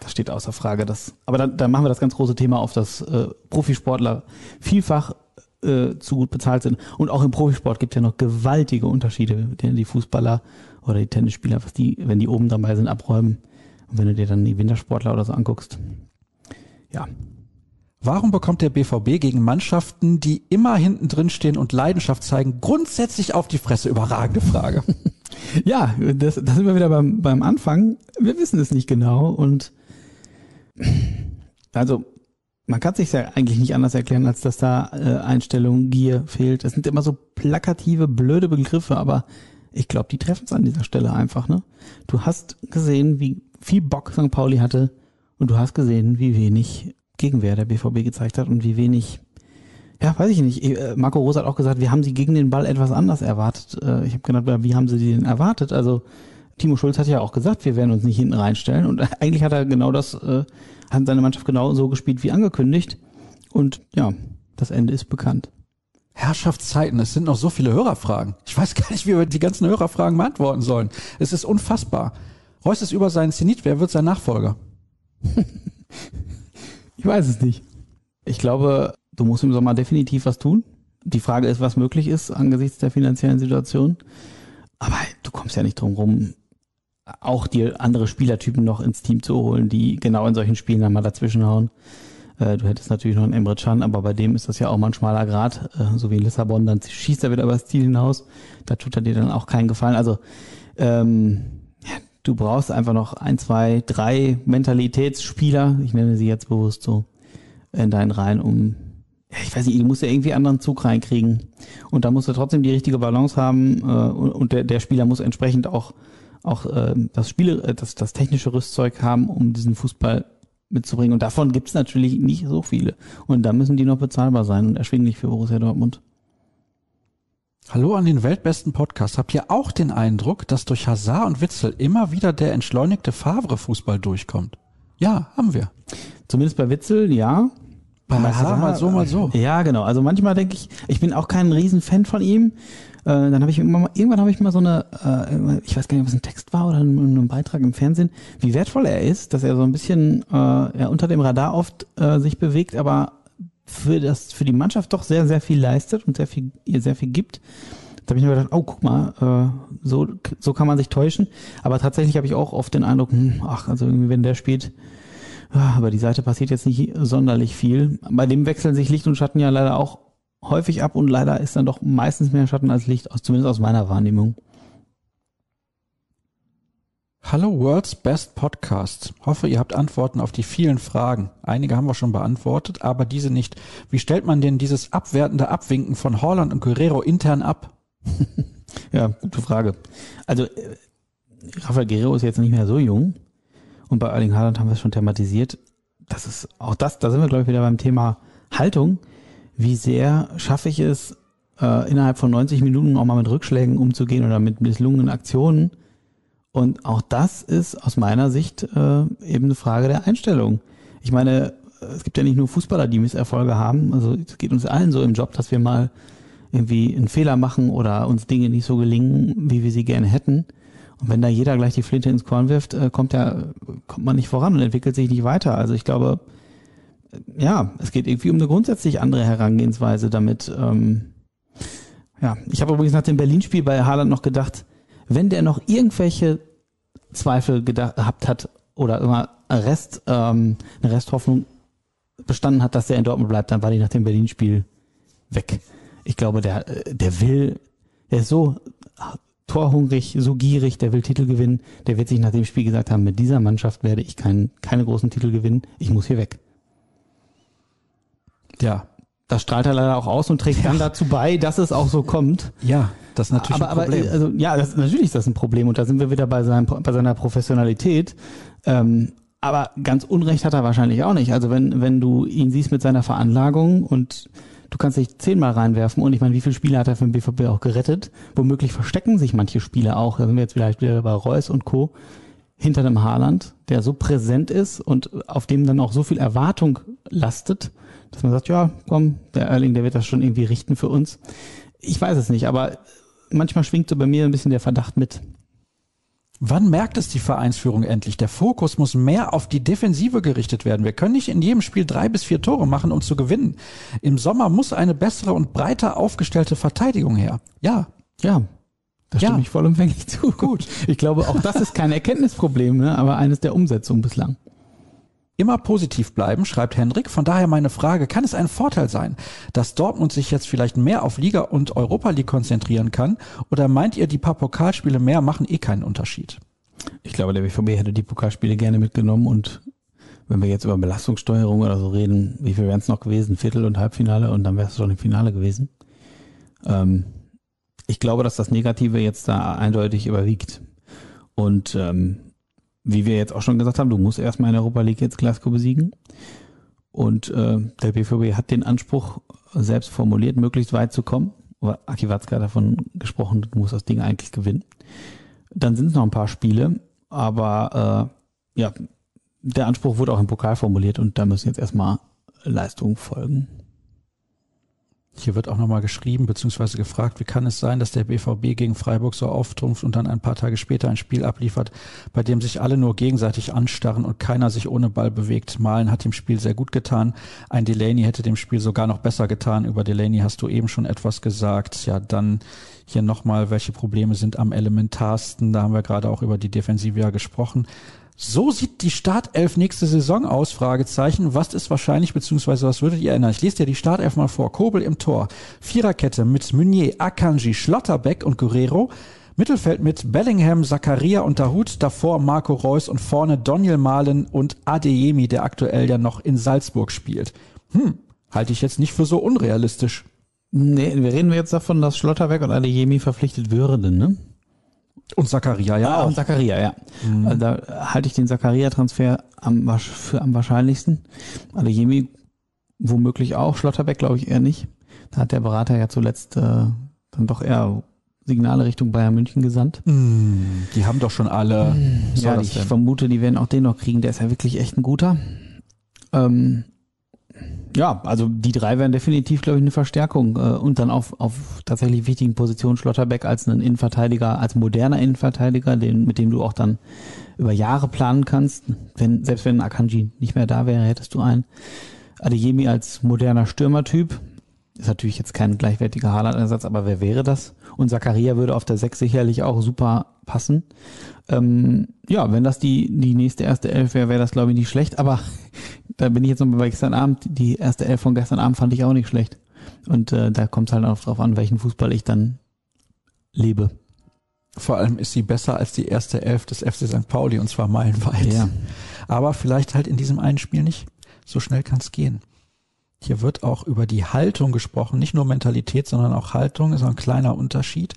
das steht außer Frage. Das, aber dann, dann machen wir das ganz große Thema auf, dass äh, Profisportler vielfach äh, zu gut bezahlt sind. Und auch im Profisport gibt es ja noch gewaltige Unterschiede, die Fußballer oder die Tennisspieler, was die, wenn die oben dabei sind, abräumen. Und wenn du dir dann die Wintersportler oder so anguckst. Ja, Warum bekommt der BVB gegen Mannschaften, die immer hinten drin stehen und Leidenschaft zeigen, grundsätzlich auf die Fresse? Überragende Frage. <laughs> Ja, das, da sind wir wieder beim, beim Anfang. Wir wissen es nicht genau und also man kann sich ja eigentlich nicht anders erklären, als dass da äh, Einstellung, Gier fehlt. Es sind immer so plakative, blöde Begriffe, aber ich glaube, die treffen es an dieser Stelle einfach. Ne? Du hast gesehen, wie viel Bock St. Pauli hatte und du hast gesehen, wie wenig Gegenwehr der BVB gezeigt hat und wie wenig ja, weiß ich nicht. Äh, Marco Rose hat auch gesagt, wir haben sie gegen den Ball etwas anders erwartet. Äh, Ich habe gedacht, wie haben sie die denn erwartet? Also Timo Schulz hat ja auch gesagt, wir werden uns nicht hinten reinstellen. Und <laughs> eigentlich hat er genau das, äh, hat seine Mannschaft genau so gespielt wie angekündigt. Und ja, das Ende ist bekannt. Herrschaftszeiten, es sind noch so viele Hörerfragen. Ich weiß gar nicht, wie wir die ganzen Hörerfragen beantworten sollen. Es ist unfassbar. Reus ist über seinen Zenit. Wer wird sein Nachfolger? <laughs> Ich weiß es nicht. Ich glaube, du musst im Sommer definitiv was tun. Die Frage ist, was möglich ist angesichts der finanziellen Situation. Aber du kommst ja nicht drum rum, auch dir andere Spielertypen noch ins Team zu holen, die genau in solchen Spielen dann mal dazwischenhauen. Äh, Du hättest natürlich noch einen Emre Can, aber bei dem ist das ja auch mal ein schmaler Grad, äh, so wie in Lissabon, dann schießt er wieder übers Ziel hinaus. Da tut er dir dann auch keinen Gefallen. Also ähm, du brauchst einfach noch ein, zwei, drei Mentalitätsspieler, ich nenne sie jetzt bewusst so, in deinen Reihen, um, ich weiß nicht, du musst ja irgendwie anderen Zug reinkriegen. Und da musst du trotzdem die richtige Balance haben äh, und, und der, der Spieler muss entsprechend auch, auch äh, das Spiele, äh, das, das technische Rüstzeug haben, um diesen Fußball mitzubringen. Und davon gibt es natürlich nicht so viele. Und da müssen die noch bezahlbar sein und erschwinglich für Borussia Dortmund. Hallo an den weltbesten Podcast. Habt ihr auch den Eindruck, dass durch Hazard und Witzel immer wieder der entschleunigte Favre-Fußball durchkommt? Ja, haben wir. Zumindest bei Witzel, ja. Bei Hazard mal so, mal so. Ja, genau. Also manchmal denke ich, ich bin auch kein Riesenfan von ihm. Äh, dann habe ich immer mal, irgendwann habe ich mal so eine, äh, ich weiß gar nicht, ob es ein Text war oder ein, ein Beitrag im Fernsehen, wie wertvoll er ist, dass er so ein bisschen äh, ja, unter dem Radar oft äh, sich bewegt, aber für das für die Mannschaft doch sehr sehr viel leistet und sehr viel ihr sehr viel gibt. Da habe ich mir gedacht, oh guck mal, äh, so so kann man sich täuschen. Aber tatsächlich habe ich auch oft den Eindruck, hm, ach also irgendwie wenn der spielt, aber die Seite passiert jetzt nicht sonderlich viel. Bei dem wechseln sich Licht und Schatten ja leider auch häufig ab und leider ist dann doch meistens mehr Schatten als Licht, zumindest aus meiner Wahrnehmung. Hallo World's Best Podcast. Hoffe, ihr habt Antworten auf die vielen Fragen. Einige haben wir schon beantwortet, aber diese nicht. Wie stellt man denn dieses abwertende Abwinken von Holland und Guerrero intern ab? <laughs> Ja, gute Frage. Also äh, Rafael Guerrero ist jetzt nicht mehr so jung und bei Erling Haaland haben wir es schon thematisiert. Das ist auch das, da sind wir glaube ich wieder beim Thema Haltung. Wie sehr schaffe ich es, äh, innerhalb von 90 Minuten auch mal mit Rückschlägen umzugehen oder mit misslungenen Aktionen? Und auch das ist aus meiner Sicht äh, eben eine Frage der Einstellung. Ich meine, es gibt ja nicht nur Fußballer, die Misserfolge haben. Also es geht uns allen so im Job, dass wir mal irgendwie einen Fehler machen oder uns Dinge nicht so gelingen, wie wir sie gerne hätten. Und wenn da jeder gleich die Flinte ins Korn wirft, äh, kommt ja, kommt man nicht voran und entwickelt sich nicht weiter. Also ich glaube, äh, ja, es geht irgendwie um eine grundsätzlich andere Herangehensweise damit. Ähm, ja, ich habe übrigens nach dem Berlin-Spiel bei Haaland noch gedacht, wenn der noch irgendwelche Zweifel gedacht, gehabt hat oder immer Rest, ähm, eine Resthoffnung bestanden hat, dass der in Dortmund bleibt, dann war die nach dem Berlin-Spiel weg. Ich glaube, der, äh, der will, der ist so torhungrig, so gierig, der will Titel gewinnen, der wird sich nach dem Spiel gesagt haben, mit dieser Mannschaft werde ich kein, keine großen Titel gewinnen, ich muss hier weg. Ja. Das strahlt er leider auch aus und trägt dann dazu bei, dass es auch so kommt. Ja, das ist natürlich aber, ein Problem. Aber, also, ja, das, natürlich ist das ein Problem und da sind wir wieder bei, seinem, bei seiner Professionalität. Ähm, aber ganz Unrecht hat er wahrscheinlich auch nicht. Also wenn, wenn du ihn siehst mit seiner Veranlagung und du kannst dich zehnmal reinwerfen und ich meine, wie viele Spiele hat er für den BVB auch gerettet? Womöglich verstecken sich manche Spiele auch. Da sind wir jetzt vielleicht wieder bei Reus und Co. hinter dem Haaland, der so präsent ist und auf dem dann auch so viel Erwartung lastet, dass man sagt, ja, komm, der Erling, der wird das schon irgendwie richten für uns. Ich weiß es nicht, aber manchmal schwingt so bei mir ein bisschen der Verdacht mit. Wann merkt es die Vereinsführung endlich? Der Fokus muss mehr auf die Defensive gerichtet werden. Wir können nicht in jedem Spiel drei bis vier Tore machen, um zu gewinnen. Im Sommer muss eine bessere und breiter aufgestellte Verteidigung her. Ja. Ja. Da stimme ja. ich vollumfänglich zu. Gut. Ich glaube, auch das ist kein Erkenntnisproblem, ne? aber eines der Umsetzung bislang. Immer positiv bleiben, schreibt Hendrik. Von daher meine Frage, kann es ein Vorteil sein, dass Dortmund sich jetzt vielleicht mehr auf Liga und Europa League konzentrieren kann? Oder meint ihr, die paar Pokalspiele mehr machen eh keinen Unterschied? Ich glaube, der BVB hätte die Pokalspiele gerne mitgenommen und wenn wir jetzt über Belastungssteuerung oder so reden, wie viel wären es noch gewesen? Viertel- und Halbfinale und dann wäre es schon im Finale gewesen. Ähm, ich glaube, dass das Negative jetzt da eindeutig überwiegt. Und ähm, wie wir jetzt auch schon gesagt haben, du musst erstmal in der Europa League jetzt Glasgow besiegen. Und äh, der BVB hat den Anspruch selbst formuliert, möglichst weit zu kommen. Aber Aki Watzke hat davon gesprochen, du musst das Ding eigentlich gewinnen. Dann sind es noch ein paar Spiele, aber äh, ja, der Anspruch wurde auch im Pokal formuliert und da müssen jetzt erstmal Leistungen folgen. Hier wird auch nochmal geschrieben bzw. gefragt, wie kann es sein, dass der BVB gegen Freiburg so auftrumpft und dann ein paar Tage später ein Spiel abliefert, bei dem sich alle nur gegenseitig anstarren und keiner sich ohne Ball bewegt. Malen hat dem Spiel sehr gut getan. Ein Delaney hätte dem Spiel sogar noch besser getan. Über Delaney hast du eben schon etwas gesagt. Ja, dann hier nochmal, welche Probleme sind am elementarsten. Da haben wir gerade auch über die Defensive ja gesprochen. So sieht die Startelf nächste Saison aus, Fragezeichen. Was ist wahrscheinlich, beziehungsweise was würdet ihr erinnern? Ich lese dir die Startelf mal vor. Kobel im Tor. Viererkette mit Meunier, Akanji, Schlotterbeck und Guerrero. Mittelfeld mit Bellingham, Zakaria und Dahut, davor Marco Reus und vorne Daniel Malen und Adeyemi, der aktuell ja noch in Salzburg spielt. Hm, halte ich jetzt nicht für so unrealistisch. Nee, wir reden jetzt davon, dass Schlotterbeck und Adeyemi verpflichtet würden, ne? Und Zakaria, ja. Ah, und Zakaria, ja. Mhm. Also da halte ich den Zakaria-Transfer am, für am wahrscheinlichsten. Adeyemi womöglich auch, Schlotterbeck glaube ich eher nicht. Da hat der Berater ja zuletzt äh, dann doch eher Signale Richtung Bayern München gesandt. Mm, die haben doch schon alle. Mm, ja, ich vermute, die werden auch den noch kriegen. Der ist ja wirklich echt ein guter. Ähm, ja, also die drei wären definitiv, glaube ich, eine Verstärkung äh, und dann auf, auf tatsächlich wichtigen Positionen Schlotterbeck als einen Innenverteidiger, als moderner Innenverteidiger, den, mit dem du auch dann über Jahre planen kannst. Wenn, selbst wenn Akanji nicht mehr da wäre, hättest du einen. Adeyemi als moderner Stürmertyp. Ist natürlich jetzt kein gleichwertiger Haaland-Ersatz, aber wer wäre das? Und Zakaria würde auf der 6 sicherlich auch super passen. Ähm, ja, wenn das die, die nächste erste Elf wäre, wäre das glaube ich nicht schlecht, aber da bin ich jetzt noch bei gestern Abend. Die erste Elf von gestern Abend fand ich auch nicht schlecht. Und äh, da kommt es halt auch drauf an, welchen Fußball ich dann lebe. Vor allem ist sie besser als die erste Elf des FC St. Pauli und zwar meilenweit. Ja. Aber vielleicht halt in diesem einen Spiel nicht. So schnell kann es gehen. Hier wird auch über die Haltung gesprochen, nicht nur Mentalität, sondern auch Haltung ist ein kleiner Unterschied.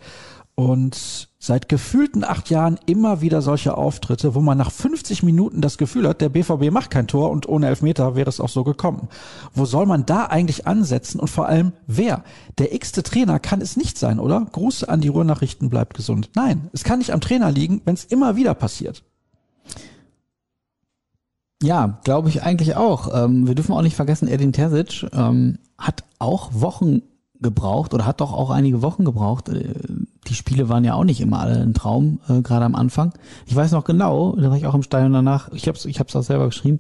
Und seit gefühlten acht Jahren immer wieder solche Auftritte, wo man nach 50 Minuten das Gefühl hat, der BVB macht kein Tor und ohne Elfmeter wäre es auch so gekommen. Wo soll man da eigentlich ansetzen und vor allem wer? Der x-te Trainer kann es nicht sein, oder? Gruß an die Ruhrnachrichten, bleibt gesund. Nein, es kann nicht am Trainer liegen, wenn es immer wieder passiert. Ja, glaube ich eigentlich auch. Ähm, wir dürfen auch nicht vergessen, Edin Terzic ähm, hat auch Wochen gebraucht oder hat doch auch einige Wochen gebraucht. Die Spiele waren ja auch nicht immer alle ein Traum, äh, gerade am Anfang. Ich weiß noch genau, da war ich auch im Stadion danach, ich habe es ich hab's auch selber geschrieben,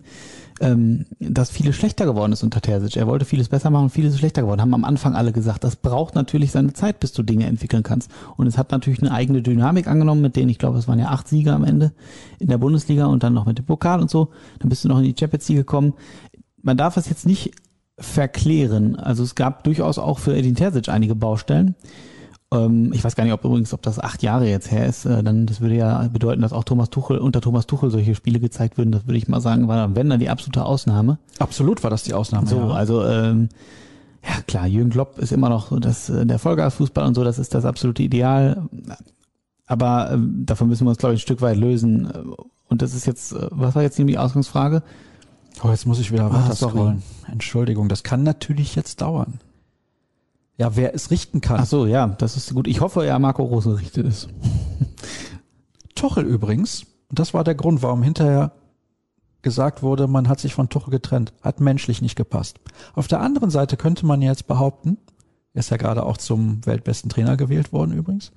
ähm, dass vieles schlechter geworden ist unter Terzic. Er wollte vieles besser machen, vieles schlechter geworden. Haben am Anfang alle gesagt, das braucht natürlich seine Zeit, bis du Dinge entwickeln kannst. Und es hat natürlich eine eigene Dynamik angenommen, mit denen, ich glaube, es waren ja acht Sieger am Ende in der Bundesliga und dann noch mit dem Pokal und so. Dann bist du noch in die Champions League gekommen. Man darf es jetzt nicht verklären. Also es gab durchaus auch für Edin Terzic einige Baustellen. Ähm, ich weiß gar nicht, ob übrigens, ob das acht Jahre jetzt her ist. Äh, dann, das würde ja bedeuten, dass auch Thomas Tuchel, unter Thomas Tuchel solche Spiele gezeigt würden. Das würde ich mal sagen, war dann, wenn dann die absolute Ausnahme. Absolut war das die Ausnahme. So, ja. also ähm, ja klar, Jürgen Klopp ist immer noch so das, äh, der Vollgasfußball und so, das ist das absolute Ideal. Aber ähm, davon müssen wir uns, glaube ich, ein Stück weit lösen. Und das ist jetzt, äh, was war jetzt die Ausgangsfrage? Oh, jetzt muss ich wieder Ah, weiter sorry. scrollen. Entschuldigung, das kann natürlich jetzt dauern. Ja, wer es richten kann. Ach so, ja, das ist gut. Ich hoffe, ja, Marco Rose richtet es. <laughs> Tuchel übrigens, und das war der Grund, warum hinterher gesagt wurde, man hat sich von Tuchel getrennt, hat menschlich nicht gepasst. Auf der anderen Seite könnte man jetzt behaupten, er ist ja gerade auch zum weltbesten Trainer gewählt worden übrigens,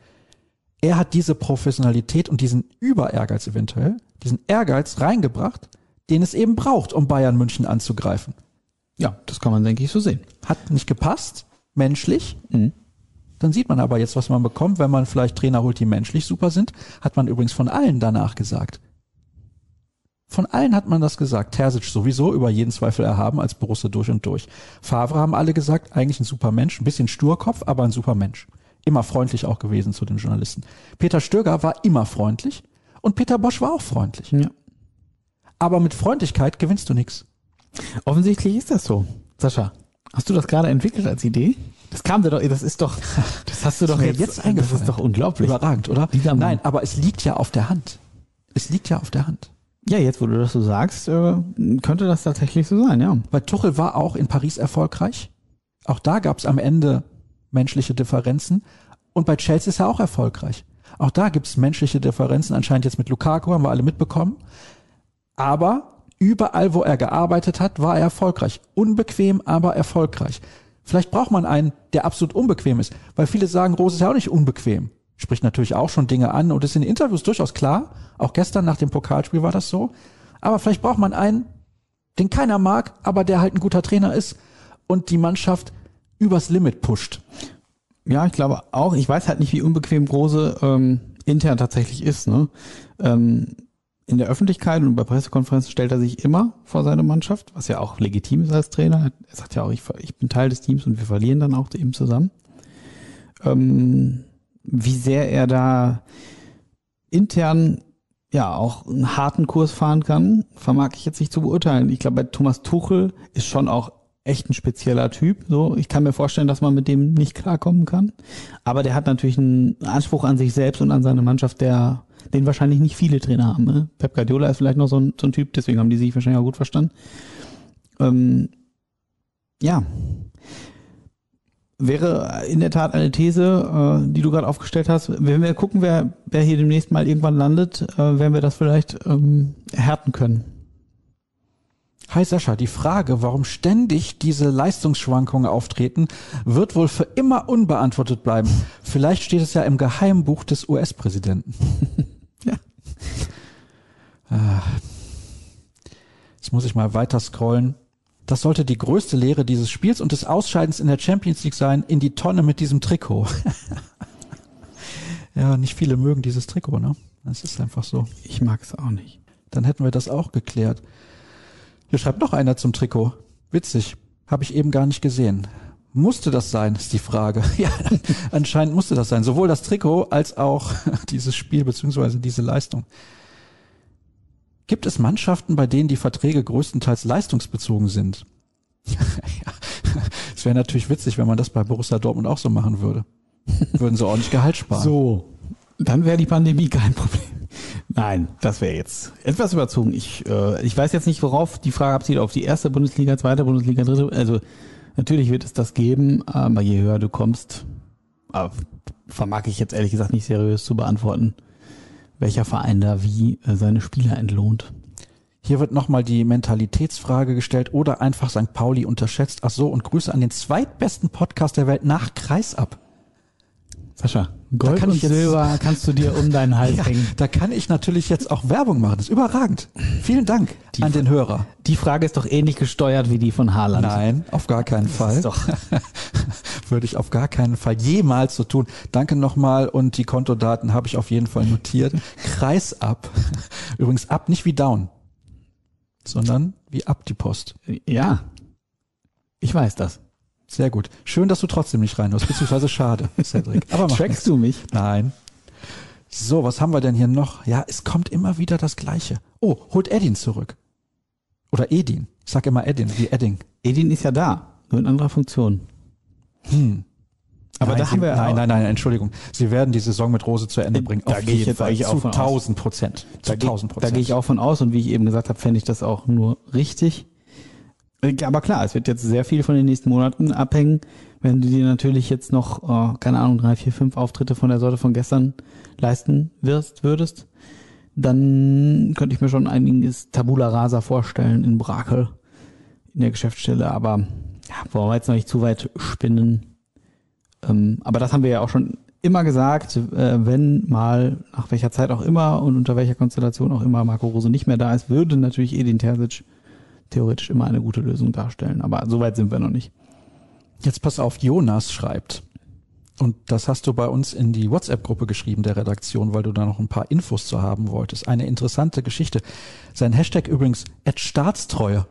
er hat diese Professionalität und diesen Überehrgeiz eventuell, diesen Ehrgeiz reingebracht, den es eben braucht, um Bayern München anzugreifen. Ja, das kann man, denke ich, so sehen. Hat nicht gepasst, menschlich, Mhm. dann sieht man aber jetzt, was man bekommt, wenn man vielleicht Trainer holt, die menschlich super sind. Hat man übrigens von allen danach gesagt. Von allen hat man das gesagt. Terzic sowieso über jeden Zweifel erhaben als Borussia durch und durch. Favre haben alle gesagt, eigentlich ein super Mensch, ein bisschen Sturkopf, aber ein super Mensch. Immer freundlich auch gewesen zu den Journalisten. Peter Stöger war immer freundlich und Peter Bosch war auch freundlich. Ja. Aber mit Freundlichkeit gewinnst du nichts. Offensichtlich ist das so. Sascha, hast du das gerade entwickelt als Idee? Das kam dir doch, das ist doch, <laughs> das hast du doch jetzt, jetzt Das eingefallen. ist doch unglaublich. Überragend, oder? Nein, aber es liegt ja auf der Hand. Es liegt ja auf der Hand. Ja, jetzt, wo du das so sagst, äh, könnte das tatsächlich so sein, ja. Weil Tuchel war auch in Paris erfolgreich. Auch da gab es am Ende menschliche Differenzen. Und bei Chelsea ist er auch erfolgreich. Auch da gibt es menschliche Differenzen. Anscheinend jetzt mit Lukaku haben wir alle mitbekommen. Aber überall, wo er gearbeitet hat, war er erfolgreich. Unbequem, aber erfolgreich. Vielleicht braucht man einen, der absolut unbequem ist. Weil viele sagen, Rose ist ja auch nicht unbequem. Spricht natürlich auch schon Dinge an und ist in Interviews durchaus klar. Auch gestern nach dem Pokalspiel war das so. Aber vielleicht braucht man einen, den keiner mag, aber der halt ein guter Trainer ist und die Mannschaft übers Limit pusht. Ja, ich glaube auch. Ich weiß halt nicht, wie unbequem Rose ähm, intern tatsächlich ist. Ne? Ähm, in der Öffentlichkeit und bei Pressekonferenzen stellt er sich immer vor seine Mannschaft, was ja auch legitim ist als Trainer. Er sagt ja auch, ich, ich bin Teil des Teams und wir verlieren dann auch eben zusammen. Ähm, wie sehr er da intern ja auch einen harten Kurs fahren kann, vermag ich jetzt nicht zu beurteilen. Ich glaube, bei Thomas Tuchel ist schon auch echt ein spezieller Typ. So, ich kann mir vorstellen, dass man mit dem nicht klarkommen kann. Aber der hat natürlich einen Anspruch an sich selbst und an seine Mannschaft, der den wahrscheinlich nicht viele Trainer haben. Ne? Pep Guardiola ist vielleicht noch so ein, so ein Typ, deswegen haben die sich wahrscheinlich auch gut verstanden. Ähm, ja, wäre in der Tat eine These, äh, die du gerade aufgestellt hast. Wenn wir gucken, wer, wer hier demnächst mal irgendwann landet, äh, werden wir das vielleicht ähm, erhärten können. Hi Sascha, die Frage, warum ständig diese Leistungsschwankungen auftreten, wird wohl für immer unbeantwortet bleiben. Vielleicht steht es ja im Geheimbuch des US-Präsidenten. Jetzt muss ich mal weiter scrollen. Das sollte die größte Lehre dieses Spiels und des Ausscheidens in der Champions League sein, in die Tonne mit diesem Trikot. <laughs> ja, nicht viele mögen dieses Trikot, ne? Das ist einfach so. Ich mag es auch nicht. Dann hätten wir das auch geklärt. Hier schreibt noch einer zum Trikot. Witzig. Habe ich eben gar nicht gesehen. Musste das sein, ist die Frage. <laughs> Ja, anscheinend musste das sein. Sowohl das Trikot als auch <laughs> dieses Spiel beziehungsweise diese Leistung. Gibt es Mannschaften, bei denen die Verträge größtenteils leistungsbezogen sind? <laughs> es wäre natürlich witzig, wenn man das bei Borussia Dortmund auch so machen würde. Würden sie ordentlich Gehalt sparen. So, dann wäre die Pandemie kein Problem. Nein, das wäre jetzt etwas überzogen. Ich, äh, ich weiß jetzt nicht, worauf die Frage abzielt, auf die erste Bundesliga, zweite Bundesliga, dritte. Also natürlich wird es das geben, aber je höher du kommst, äh, vermag ich jetzt ehrlich gesagt nicht seriös zu beantworten, welcher Verein da wie äh, seine Spieler entlohnt. Hier wird nochmal die Mentalitätsfrage gestellt oder einfach St. Pauli unterschätzt. Ach so, und Grüße an den zweitbesten Podcast der Welt nach Kreisab. Sascha, Gold kann und ich jetzt- Silber <laughs> kannst du dir um deinen Hals Ja, hängen. da kann ich natürlich jetzt auch Werbung machen. Das ist überragend. Vielen Dank an den Hörer. Die Frage ist doch ähnlich gesteuert wie die von Haaland. Nein, auf gar keinen Fall. doch- <laughs> Würde ich auf gar keinen Fall jemals so tun. Danke nochmal und die Kontodaten habe ich auf jeden Fall notiert. Kreisab. <laughs> Übrigens ab nicht wie down, sondern wie ab die Post. Ja, ich weiß das. Sehr gut. Schön, dass du trotzdem nicht reinhörst, beziehungsweise schade, Cedric. Aber Trackst du mich? Nein. So, was haben wir denn hier noch? Ja, es kommt immer wieder das Gleiche. Oh, holt Edin zurück. Oder Edin. Ich sag immer Edin, wie Edding. Edin ist ja da, nur in anderer Funktion. Hm. Aber Nein, da Sie- haben wir. nein, Nein, nein, nein, Entschuldigung. Sie werden die Saison mit Rose zu Ende bringen. Da gehe ich jetzt eigentlich auch zu von aus. 1000 Prozent. Zu Da, ge 1000 da Prozent. gehe ich auch von aus und wie ich eben gesagt habe, fände ich das auch nur richtig. Äh, Aber klar, es wird jetzt sehr viel von den nächsten Monaten abhängen. Wenn du dir natürlich jetzt noch, äh, keine Ahnung, drei, vier, fünf Auftritte von der Sorte von gestern leisten wirst, würdest, dann könnte ich mir schon einiges Tabula Rasa vorstellen in Brakel in der Geschäftsstelle. Aber ja, wollen wir jetzt noch nicht zu weit spinnen. Ähm, aber das haben wir ja auch schon immer gesagt, äh, wenn mal, nach welcher Zeit auch immer und unter welcher Konstellation auch immer Marco Rose nicht mehr da ist, würde natürlich Edin Terzic theoretisch immer eine gute Lösung darstellen. Aber so weit sind wir noch nicht. Jetzt pass auf, Jonas schreibt. Und das hast du bei uns in die WhatsApp-Gruppe geschrieben der Redaktion, weil du da noch ein paar Infos zu haben wolltest. Eine interessante Geschichte. Sein Hashtag übrigens Staatstreue.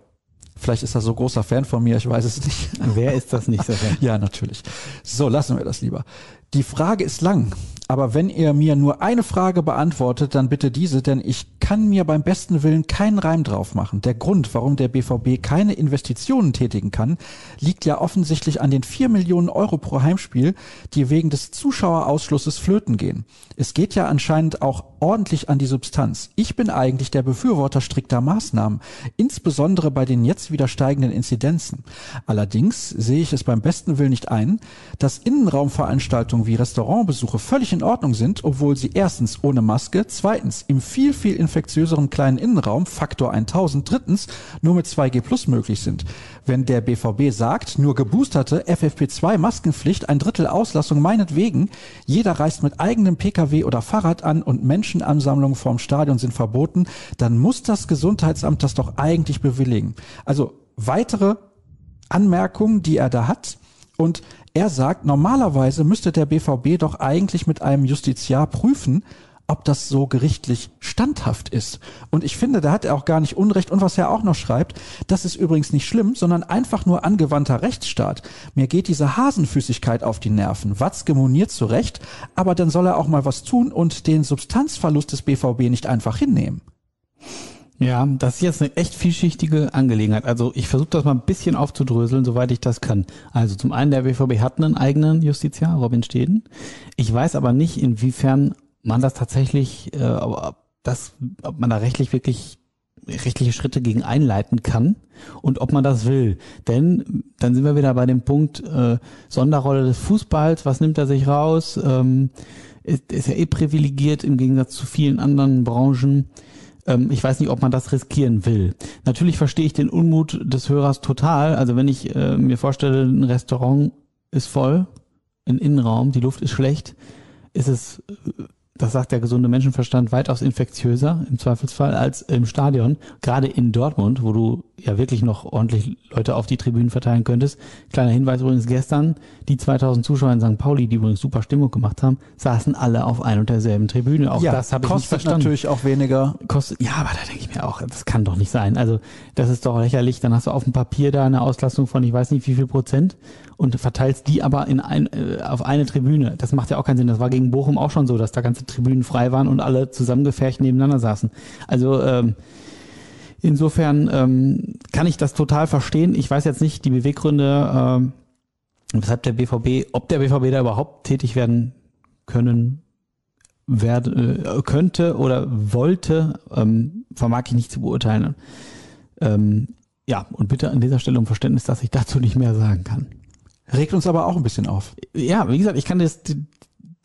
Vielleicht ist er so großer Fan von mir, ich weiß es nicht. Wer ist das nicht? Sascha? <laughs> Ja, natürlich. So, lassen wir das lieber. Die Frage ist lang, aber wenn ihr mir nur eine Frage beantwortet, dann bitte diese, denn ich kann mir beim besten Willen keinen Reim drauf machen. Der Grund, warum der BVB keine Investitionen tätigen kann, liegt ja offensichtlich an den 4 Millionen Euro pro Heimspiel, die wegen des Zuschauerausschlusses flöten gehen. Es geht ja anscheinend auch ordentlich an die Substanz. Ich bin eigentlich der Befürworter strikter Maßnahmen, insbesondere bei den jetzt wieder steigenden Inzidenzen. Allerdings sehe ich es beim besten Willen nicht ein, dass Innenraumveranstaltungen wie Restaurantbesuche völlig in Ordnung sind, obwohl sie erstens ohne Maske, zweitens im viel, viel infektiöseren kleinen Innenraum, Faktor 1000, drittens nur mit 2G plus möglich sind. Wenn der BVB sagt, nur geboosterte FFP2 Maskenpflicht, ein Drittel Auslassung meinetwegen, jeder reist mit eigenem Pkw oder Fahrrad an und Menschenansammlungen vorm Stadion sind verboten, dann muss das Gesundheitsamt das doch eigentlich bewilligen. Also weitere Anmerkungen, die er da hat. Und er sagt, normalerweise müsste der BVB doch eigentlich mit einem Justiziar prüfen, ob das so gerichtlich standhaft ist. Und ich finde, da hat er auch gar nicht Unrecht. Und was er auch noch schreibt, das ist übrigens nicht schlimm, sondern einfach nur angewandter Rechtsstaat. Mir geht diese Hasenfüßigkeit auf die Nerven. Watzke moniert zu Recht, aber dann soll er auch mal was tun und den Substanzverlust des BVB nicht einfach hinnehmen. Ja, das ist jetzt eine echt vielschichtige Angelegenheit. Also ich versuche das mal ein bisschen aufzudröseln, soweit ich das kann. Also zum einen, der BVB hat einen eigenen Justiziar, Robin Steden. Ich weiß aber nicht, inwiefern man das tatsächlich, äh, ob, das, ob man da rechtlich wirklich rechtliche Schritte gegen einleiten kann und ob man das will. Denn dann sind wir wieder bei dem Punkt äh, Sonderrolle des Fußballs. Was nimmt er sich raus? Ähm, ist, ist er eh privilegiert im Gegensatz zu vielen anderen Branchen. Ähm, ich weiß nicht, ob man das riskieren will. Natürlich verstehe ich den Unmut des Hörers total. Also wenn ich äh, mir vorstelle, ein Restaurant ist voll, ein Innenraum, die Luft ist schlecht, ist es, äh, das sagt der gesunde Menschenverstand, weitaus infektiöser im Zweifelsfall als im Stadion. Gerade in Dortmund, wo du ja wirklich noch ordentlich Leute auf die Tribünen verteilen könntest. Kleiner Hinweis übrigens gestern, die 2000 Zuschauer in St. Pauli, die übrigens super Stimmung gemacht haben, saßen alle auf ein und derselben Tribüne. Auch das habe ich nicht kostet verstanden natürlich auch weniger. kostet, ja, aber da denke ich mir auch, das kann doch nicht sein. Also, das ist doch lächerlich. Dann hast du auf dem Papier da eine Auslastung von ich weiß nicht wie viel Prozent und verteilst die aber in ein, äh, auf eine Tribüne. Das macht ja auch keinen Sinn. Das war gegen Bochum auch schon so, dass da ganze Tribünen frei waren und alle zusammengefärcht nebeneinander saßen. Also, ähm, insofern ähm, kann ich das total verstehen. Ich weiß jetzt nicht die Beweggründe, ähm, weshalb der BVB, ob der BVB da überhaupt tätig werden können werde, äh, könnte oder wollte, ähm, vermag ich nicht zu beurteilen. Ähm, ja, und bitte an dieser Stelle um Verständnis, dass ich dazu nicht mehr sagen kann. Regt uns aber auch ein bisschen auf. Ja, wie gesagt, ich kann das,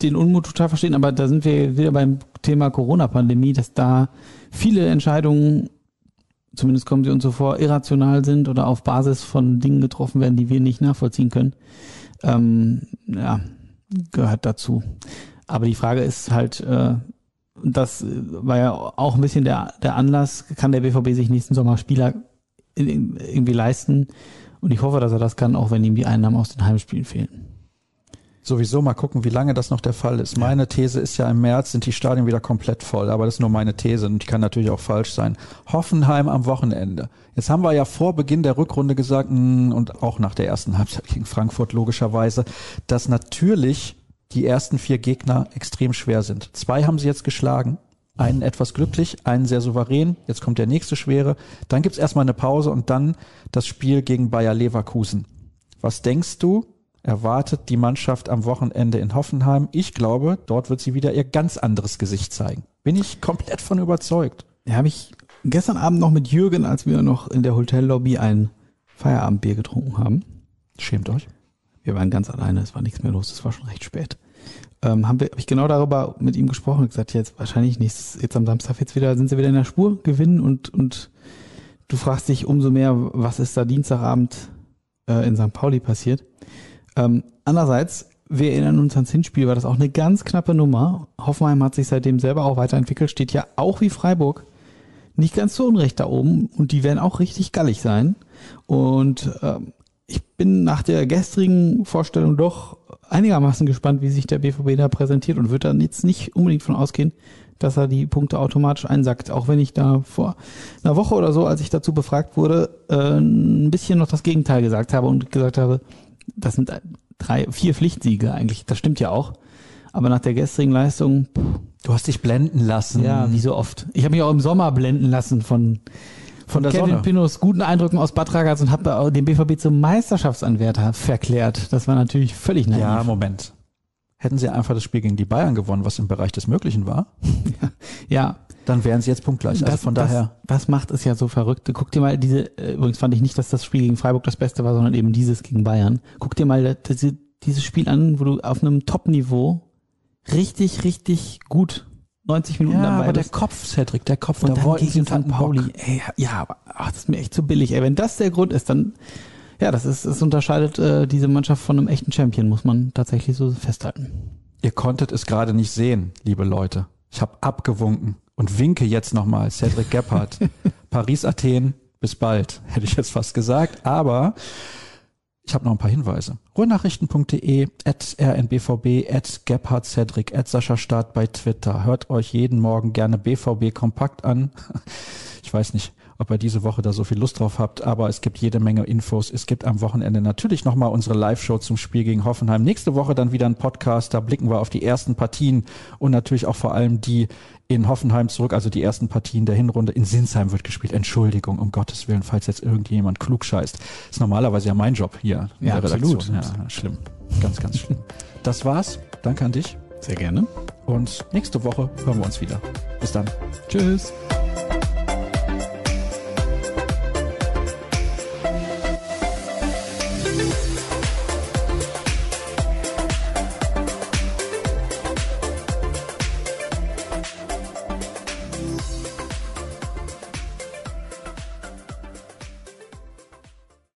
den Unmut total verstehen, aber da sind wir wieder beim Thema Corona-Pandemie, dass da viele Entscheidungen, zumindest kommen sie uns so vor, irrational sind oder auf Basis von Dingen getroffen werden, die wir nicht nachvollziehen können. Ähm, ja, gehört dazu. Aber die Frage ist halt, äh, das war ja auch ein bisschen der, der Anlass, kann der BVB sich nächsten Sommer Spieler irgendwie leisten? Und ich hoffe, dass er das kann, auch wenn ihm die Einnahmen aus den Heimspielen fehlen. Sowieso mal gucken, wie lange das noch der Fall ist. Meine These ist ja, im März sind die Stadien wieder komplett voll, aber das ist nur meine These und die kann natürlich auch falsch sein. Hoffenheim am Wochenende. Jetzt haben wir ja vor Beginn der Rückrunde gesagt, mh, und auch nach der ersten Halbzeit gegen Frankfurt logischerweise, dass natürlich die ersten vier Gegner extrem schwer sind. Zwei haben sie jetzt geschlagen. Einen etwas glücklich, einen sehr souverän. Jetzt kommt der nächste schwere. Dann gibt's erstmal eine Pause und dann das Spiel gegen Bayer Leverkusen. Was denkst du, erwartet die Mannschaft am Wochenende in Hoffenheim? Ich glaube, dort wird sie wieder ihr ganz anderes Gesicht zeigen. Bin ich komplett von überzeugt. Ja, habe ich gestern Abend noch mit Jürgen, als wir noch in der Hotellobby ein Feierabendbier getrunken haben. Schämt euch. Wir waren ganz alleine, es war nichts mehr los, es war schon recht spät. Ähm, haben wir, habe ich genau darüber mit ihm gesprochen und gesagt, jetzt wahrscheinlich nächstes, jetzt am Samstag jetzt wieder, sind sie wieder in der Spur, gewinnen und, und du fragst dich umso mehr, was ist da Dienstagabend äh, in St. Pauli passiert. Ähm, andererseits, wir erinnern uns ans Hinspiel, war das auch eine ganz knappe Nummer. Hoffenheim hat sich seitdem selber auch weiterentwickelt, steht ja auch wie Freiburg nicht ganz so unrecht da oben und die werden auch richtig gallig sein. Und ähm, ich bin nach der gestrigen Vorstellung doch einigermaßen gespannt, wie sich der BVB da präsentiert und würde dann jetzt nicht unbedingt von ausgehen, dass er die Punkte automatisch einsackt. Auch wenn ich da vor einer Woche oder so, als ich dazu befragt wurde, äh, ein bisschen noch das Gegenteil gesagt habe und gesagt habe, das sind drei, vier Pflichtsiege eigentlich. Das stimmt ja auch. Aber nach der gestrigen Leistung, Du hast dich blenden lassen. ja, wie so oft. Ich habe mich auch im Sommer blenden lassen von von der Kevin Sonne. Pinos guten Eindrücken aus Bad Ragaz und habe den BVB zum Meisterschaftsanwärter verklärt. Das war natürlich völlig naiv. Ja, Moment. Hätten sie einfach das Spiel gegen die Bayern gewonnen, was im Bereich des Möglichen war, <laughs> ja, dann wären sie jetzt punktgleich. Also von daher. Das, das macht es ja so verrückt. Guck dir mal diese, äh, übrigens fand ich nicht, dass das Spiel gegen Freiburg das Beste war, sondern eben dieses gegen Bayern. Guck dir mal diese, dieses Spiel an, wo du auf einem Top-Niveau richtig, richtig gut 90 Minuten Ja, dabei aber der bist. Kopf, Cedric, der Kopf, Und da dann wollten gegen sie St. Pauli. Ey, ja, aber ach, das ist mir echt zu billig. Ey, wenn das der Grund ist, dann ja, das ist, das unterscheidet äh, diese Mannschaft von einem echten Champion, muss man tatsächlich so festhalten. Ihr konntet es gerade nicht sehen, liebe Leute. Ich habe abgewunken und winke jetzt nochmal. Cedric Gebhardt. <laughs> Paris, Athen, bis bald, hätte ich jetzt fast gesagt. Aber ich habe noch ein paar Hinweise. Ruhrnachrichten.de, at rnbvb, at Gebhardt Cedric, at Sascha Staat bei Twitter. Hört euch jeden Morgen gerne BVB kompakt an. <laughs> Ich weiß nicht, ob ihr diese Woche da so viel Lust drauf habt, aber es gibt jede Menge Infos. Es gibt am Wochenende natürlich nochmal unsere Live-Show zum Spiel gegen Hoffenheim. Nächste Woche dann wieder ein Podcast, da blicken wir auf die ersten Partien und natürlich auch vor allem die in Hoffenheim zurück, also die ersten Partien der Hinrunde. In Sinsheim wird gespielt. Entschuldigung, um Gottes Willen, falls jetzt irgendjemand klug scheißt. Ist normalerweise ja mein Job hier in Ja, der absolut. Redaktion. Ja, schlimm. Ganz, ganz schlimm. Das war's. Danke an dich. Sehr gerne. Und nächste Woche hören wir uns wieder. Bis dann. Tschüss.